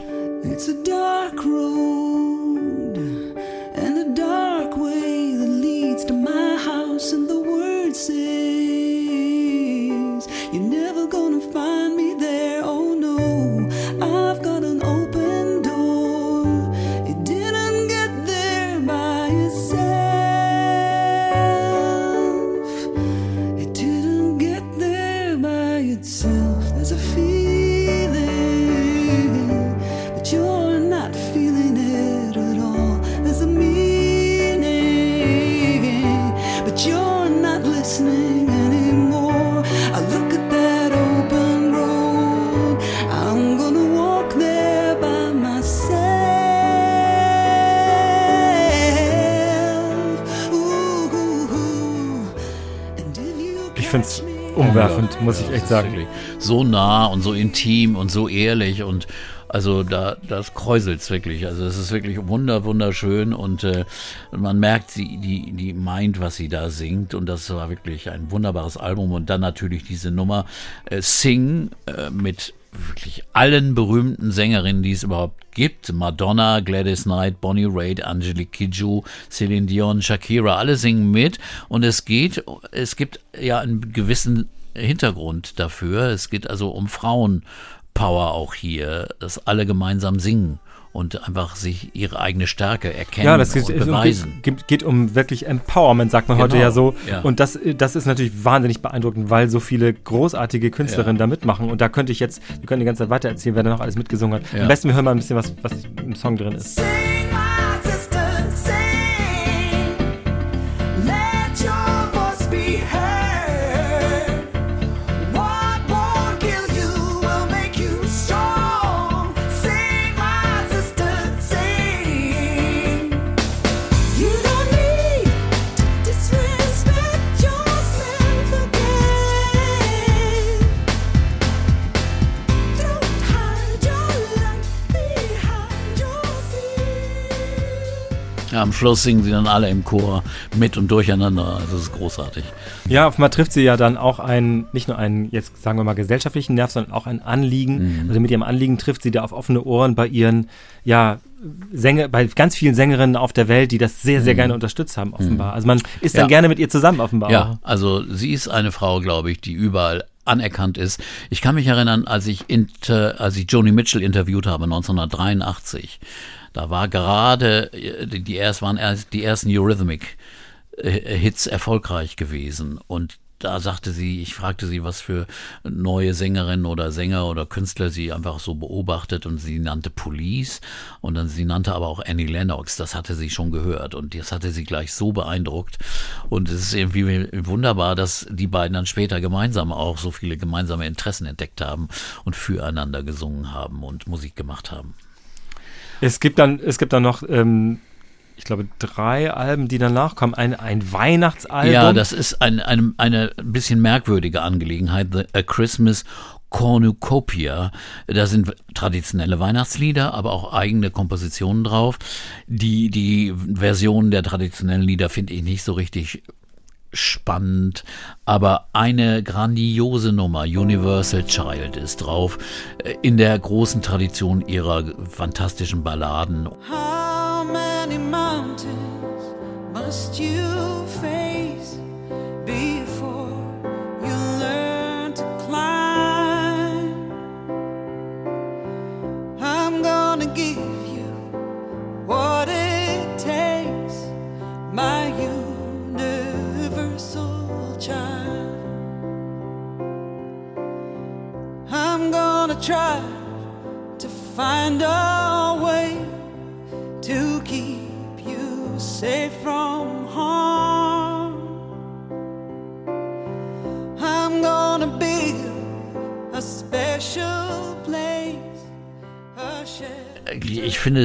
It's a dark road and a dark way that leads to my house, and the word says you're never gonna find me finde es umwerfend, muss ich Ja, echt das ist sagen. So nah und so intim und so ehrlich und also da das kräuselt's wirklich. Also es ist wirklich wunder wunderschön und äh, man merkt, sie die die meint, was sie da singt und das war wirklich ein wunderbares Album und dann natürlich diese Nummer äh, Sing äh, mit wirklich allen berühmten Sängerinnen, die es überhaupt gibt. Madonna, Gladys Knight, Bonnie Raitt, Angelique Kidjo, Celine Dion, Shakira, alle singen mit. Und es geht, es gibt ja einen gewissen Hintergrund dafür. Es geht also um Frauenpower auch hier, dass alle gemeinsam singen und einfach sich ihre eigene Stärke erkennen Ja, das und geht, beweisen. geht, geht um wirklich Empowerment, sagt man heute Genau, ja so. ja. Und das, das ist natürlich wahnsinnig beeindruckend, weil so viele großartige Künstlerinnen da mitmachen. Und da könnte ich jetzt, wir können die ganze Zeit weiter erzählen, wer da noch alles mitgesungen hat. Ja. Am besten wir hören mal ein bisschen, was, was im Song drin ist. Sing, my sister, am Schluss singen sie dann alle im Chor mit und durcheinander. Das ist großartig. Ja, offenbar trifft sie ja dann auch einen, nicht nur einen, jetzt sagen wir mal, gesellschaftlichen Nerv, sondern auch ein Anliegen. Also mit ihrem Anliegen trifft sie da auf offene Ohren bei ihren, ja, Sänger, bei ganz vielen Sängerinnen auf der Welt, die das sehr, sehr gerne unterstützt haben, offenbar. Also man ist dann Ja. gerne mit ihr zusammen, offenbar. Ja, also sie ist eine Frau, glaube ich, die überall anerkannt ist. Ich kann mich erinnern, als ich, inter, als ich Joni Mitchell interviewt habe 1983, da war gerade, äh, die, erst waren erst die ersten Eurythmic äh, erfolgreich gewesen. Und da sagte sie, ich fragte sie, was für neue Sängerinnen oder Sänger oder Künstler sie einfach so beobachtet. Und sie nannte Police und dann sie nannte aber auch Annie Lennox, das hatte sie schon gehört. Und das hatte sie gleich so beeindruckt. Und es ist irgendwie wunderbar, dass die beiden dann später gemeinsam auch so viele gemeinsame Interessen entdeckt haben und füreinander gesungen haben und Musik gemacht haben. Es gibt dann, es gibt dann noch, ähm, ich glaube, drei Alben, die danach kommen. Ein, ein Weihnachtsalbum. Ja, das ist ein, eine, eine bisschen merkwürdige Angelegenheit. The, A Christmas Cornucopia. Da sind traditionelle Weihnachtslieder, aber auch eigene Kompositionen drauf. Die, die Version der traditionellen Lieder finde ich nicht so richtig spannend, aber eine grandiose Nummer, Universal Child, ist drauf, äh, in der großen Tradition ihrer fantastischen Balladen.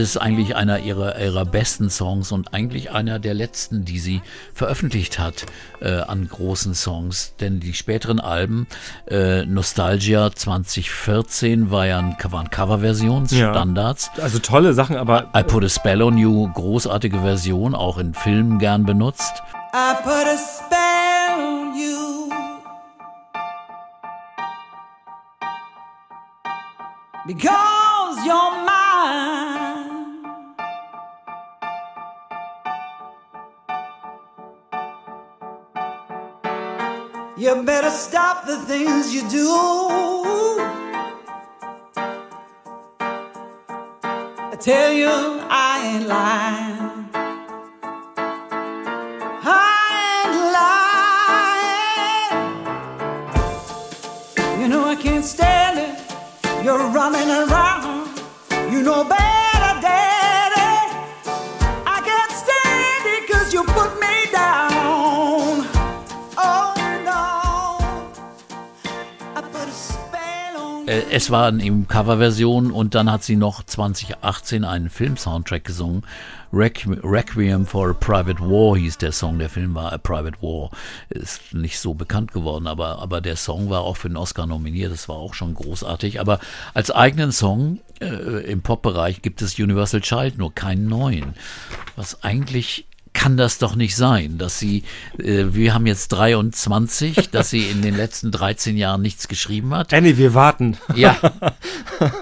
Es eigentlich einer ihrer, ihrer besten Songs und eigentlich einer der letzten, die sie veröffentlicht hat äh, an großen Songs. Denn die späteren Alben, äh, Nostalgia 2014 war ja ein, waren Coverversions, Ja. Standards. Also tolle Sachen, aber I Put a Spell on You, großartige Version, auch in Filmen gern benutzt. I put a spell on you. Because you're You better stop the things you do. I tell you, I ain't lying. I ain't lying. You know I can't stand it. You're running around. You know better, es waren eben Coverversionen und dann hat sie noch 2018 einen Film-Soundtrack gesungen. Requ Requiem for a Private War hieß der Song. Der Film war A Private War. Ist nicht so bekannt geworden, aber, aber der Song war auch für den Oscar nominiert. Das war auch schon großartig. Aber als eigenen Song äh, im Pop-Bereich gibt es Universal Child, nur keinen neuen. Was eigentlich kann das doch nicht sein, dass sie, äh, wir haben jetzt 23, dass sie in den letzten 13 Jahren nichts geschrieben hat. Annie, wir warten. Ja.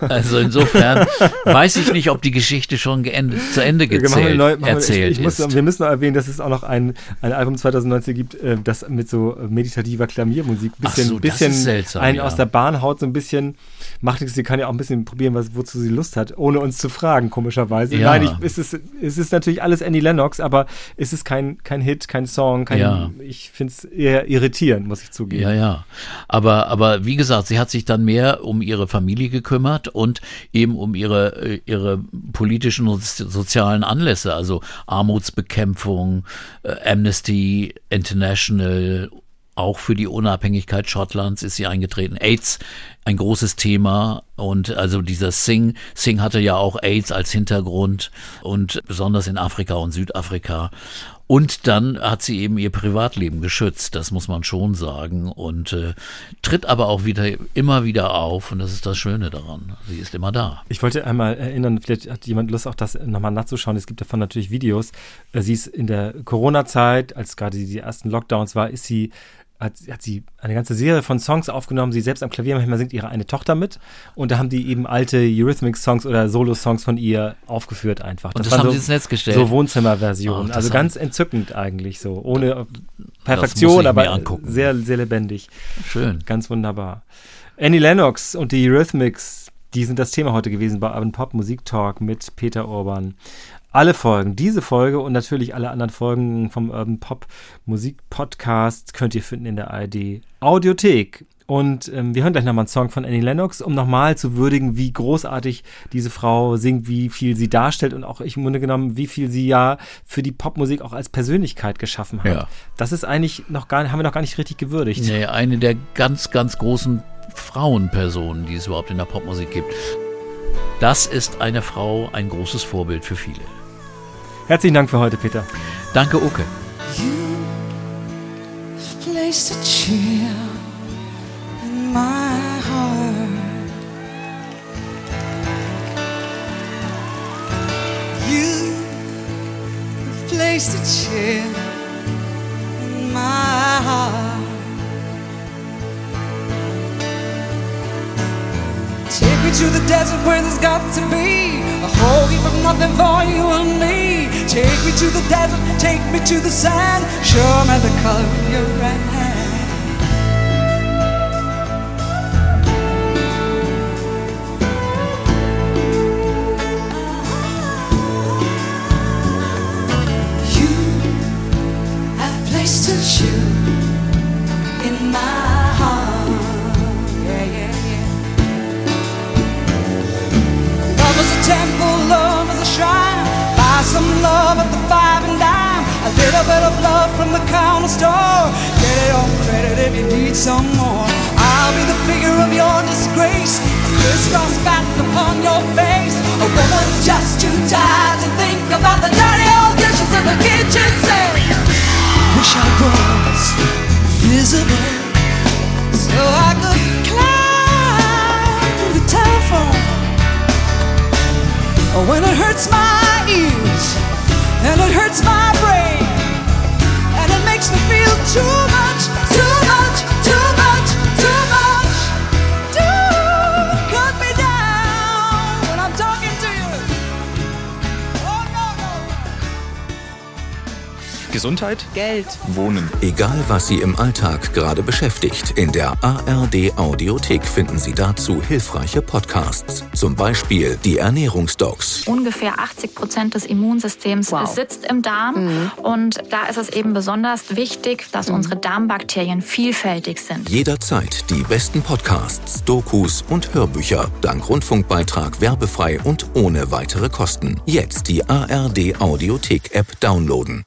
Also insofern weiß ich nicht, ob die Geschichte schon geendet, zu Ende gezählt, neu- erzählt ich, ich muss, ist. Wir müssen noch erwähnen, dass es auch noch ein, ein Album 2019 gibt, äh, das mit so meditativer Klaviermusik bisschen, so, bisschen seltsam, einen ja. aus der Bahn haut, so ein bisschen macht nichts. Sie kann ja auch ein bisschen probieren, was, wozu sie Lust hat, ohne uns zu fragen, komischerweise. Ja. Nein, ich, es, ist, es ist natürlich alles Annie Lennox, aber es ist kein, kein Hit, kein Song, kein, Ja. ich finde es eher irritierend, muss ich zugeben. Ja, ja. Aber, aber wie gesagt, sie hat sich dann mehr um ihre Familie gekümmert und eben um ihre, äh, ihre politischen und so- sozialen Anlässe, also Armutsbekämpfung, äh, Amnesty International, auch für die Unabhängigkeit Schottlands ist sie eingetreten. AIDS, ein großes Thema. Und also dieser Singh, Singh hatte ja auch AIDS als Hintergrund und besonders in Afrika und Südafrika. Und dann hat sie eben ihr Privatleben geschützt, das muss man schon sagen. Und äh, tritt aber auch wieder immer wieder auf. Und das ist das Schöne daran. Sie ist immer da. Ich wollte einmal erinnern, vielleicht hat jemand Lust, auch das nochmal nachzuschauen. Es gibt davon natürlich Videos. Äh, Sie ist in der Corona-Zeit, als gerade die ersten Lockdowns war, ist sie hat, hat sie eine ganze Serie von Songs aufgenommen. Sie selbst am Klavier, manchmal singt ihre eine Tochter mit. Und da haben die eben alte Eurythmics-Songs oder Solo-Songs von ihr aufgeführt einfach. Und das waren haben so, sie ins Netz gestellt. So Wohnzimmerversionen. Ach, das also haben- ganz entzückend eigentlich so. Ohne Perfektion, aber angucken. sehr, sehr lebendig. Schön. Ganz wunderbar. Annie Lennox und die Eurythmics, die sind das Thema heute gewesen bei Urban Pop Musik Talk mit Peter Urban. Alle Folgen, diese Folge und natürlich alle anderen Folgen vom Urban Pop Musik Podcast könnt ihr finden in der ARD Audiothek. Und ähm, wir hören gleich nochmal einen Song von Annie Lennox, um nochmal zu würdigen, wie großartig diese Frau singt, wie viel sie darstellt und auch ich im Grunde genommen, wie viel sie ja für die Popmusik auch als Persönlichkeit geschaffen hat. Ja. Das ist eigentlich noch gar, haben wir noch gar nicht richtig gewürdigt. Nee, eine der ganz, ganz großen Frauenpersonen, die es überhaupt in der Popmusik gibt. Das ist eine Frau, ein großes Vorbild für viele. Herzlichen Dank für heute, Peter. Danke, Uke. placed a chill in my heart. To the desert where there's got to be a whole heap of nothing for you and me. Take me to the desert, take me to the sand, show me the color of your right from the corner store. Get it on credit if you need some more. I'll be the figure of your disgrace. A crisscross back upon your face. A woman's just too tired to think about the dirty old dishes in the kitchen sink. Wish I was visible so I could climb the telephone. Oh, when it hurts my ears and it hurts my brain makes me feel too much, Gesundheit, Geld. Wohnen. Egal, was Sie im Alltag gerade beschäftigt, in der ARD Audiothek finden Sie dazu hilfreiche Podcasts. Zum Beispiel die Ernährungsdocs. Ungefähr 80 Prozent des Immunsystems Wow. sitzt im Darm. Und da ist es eben besonders wichtig, dass unsere Darmbakterien vielfältig sind. Jederzeit die besten Podcasts, Dokus und Hörbücher. Dank Rundfunkbeitrag werbefrei und ohne weitere Kosten. Jetzt die ARD Audiothek App downloaden.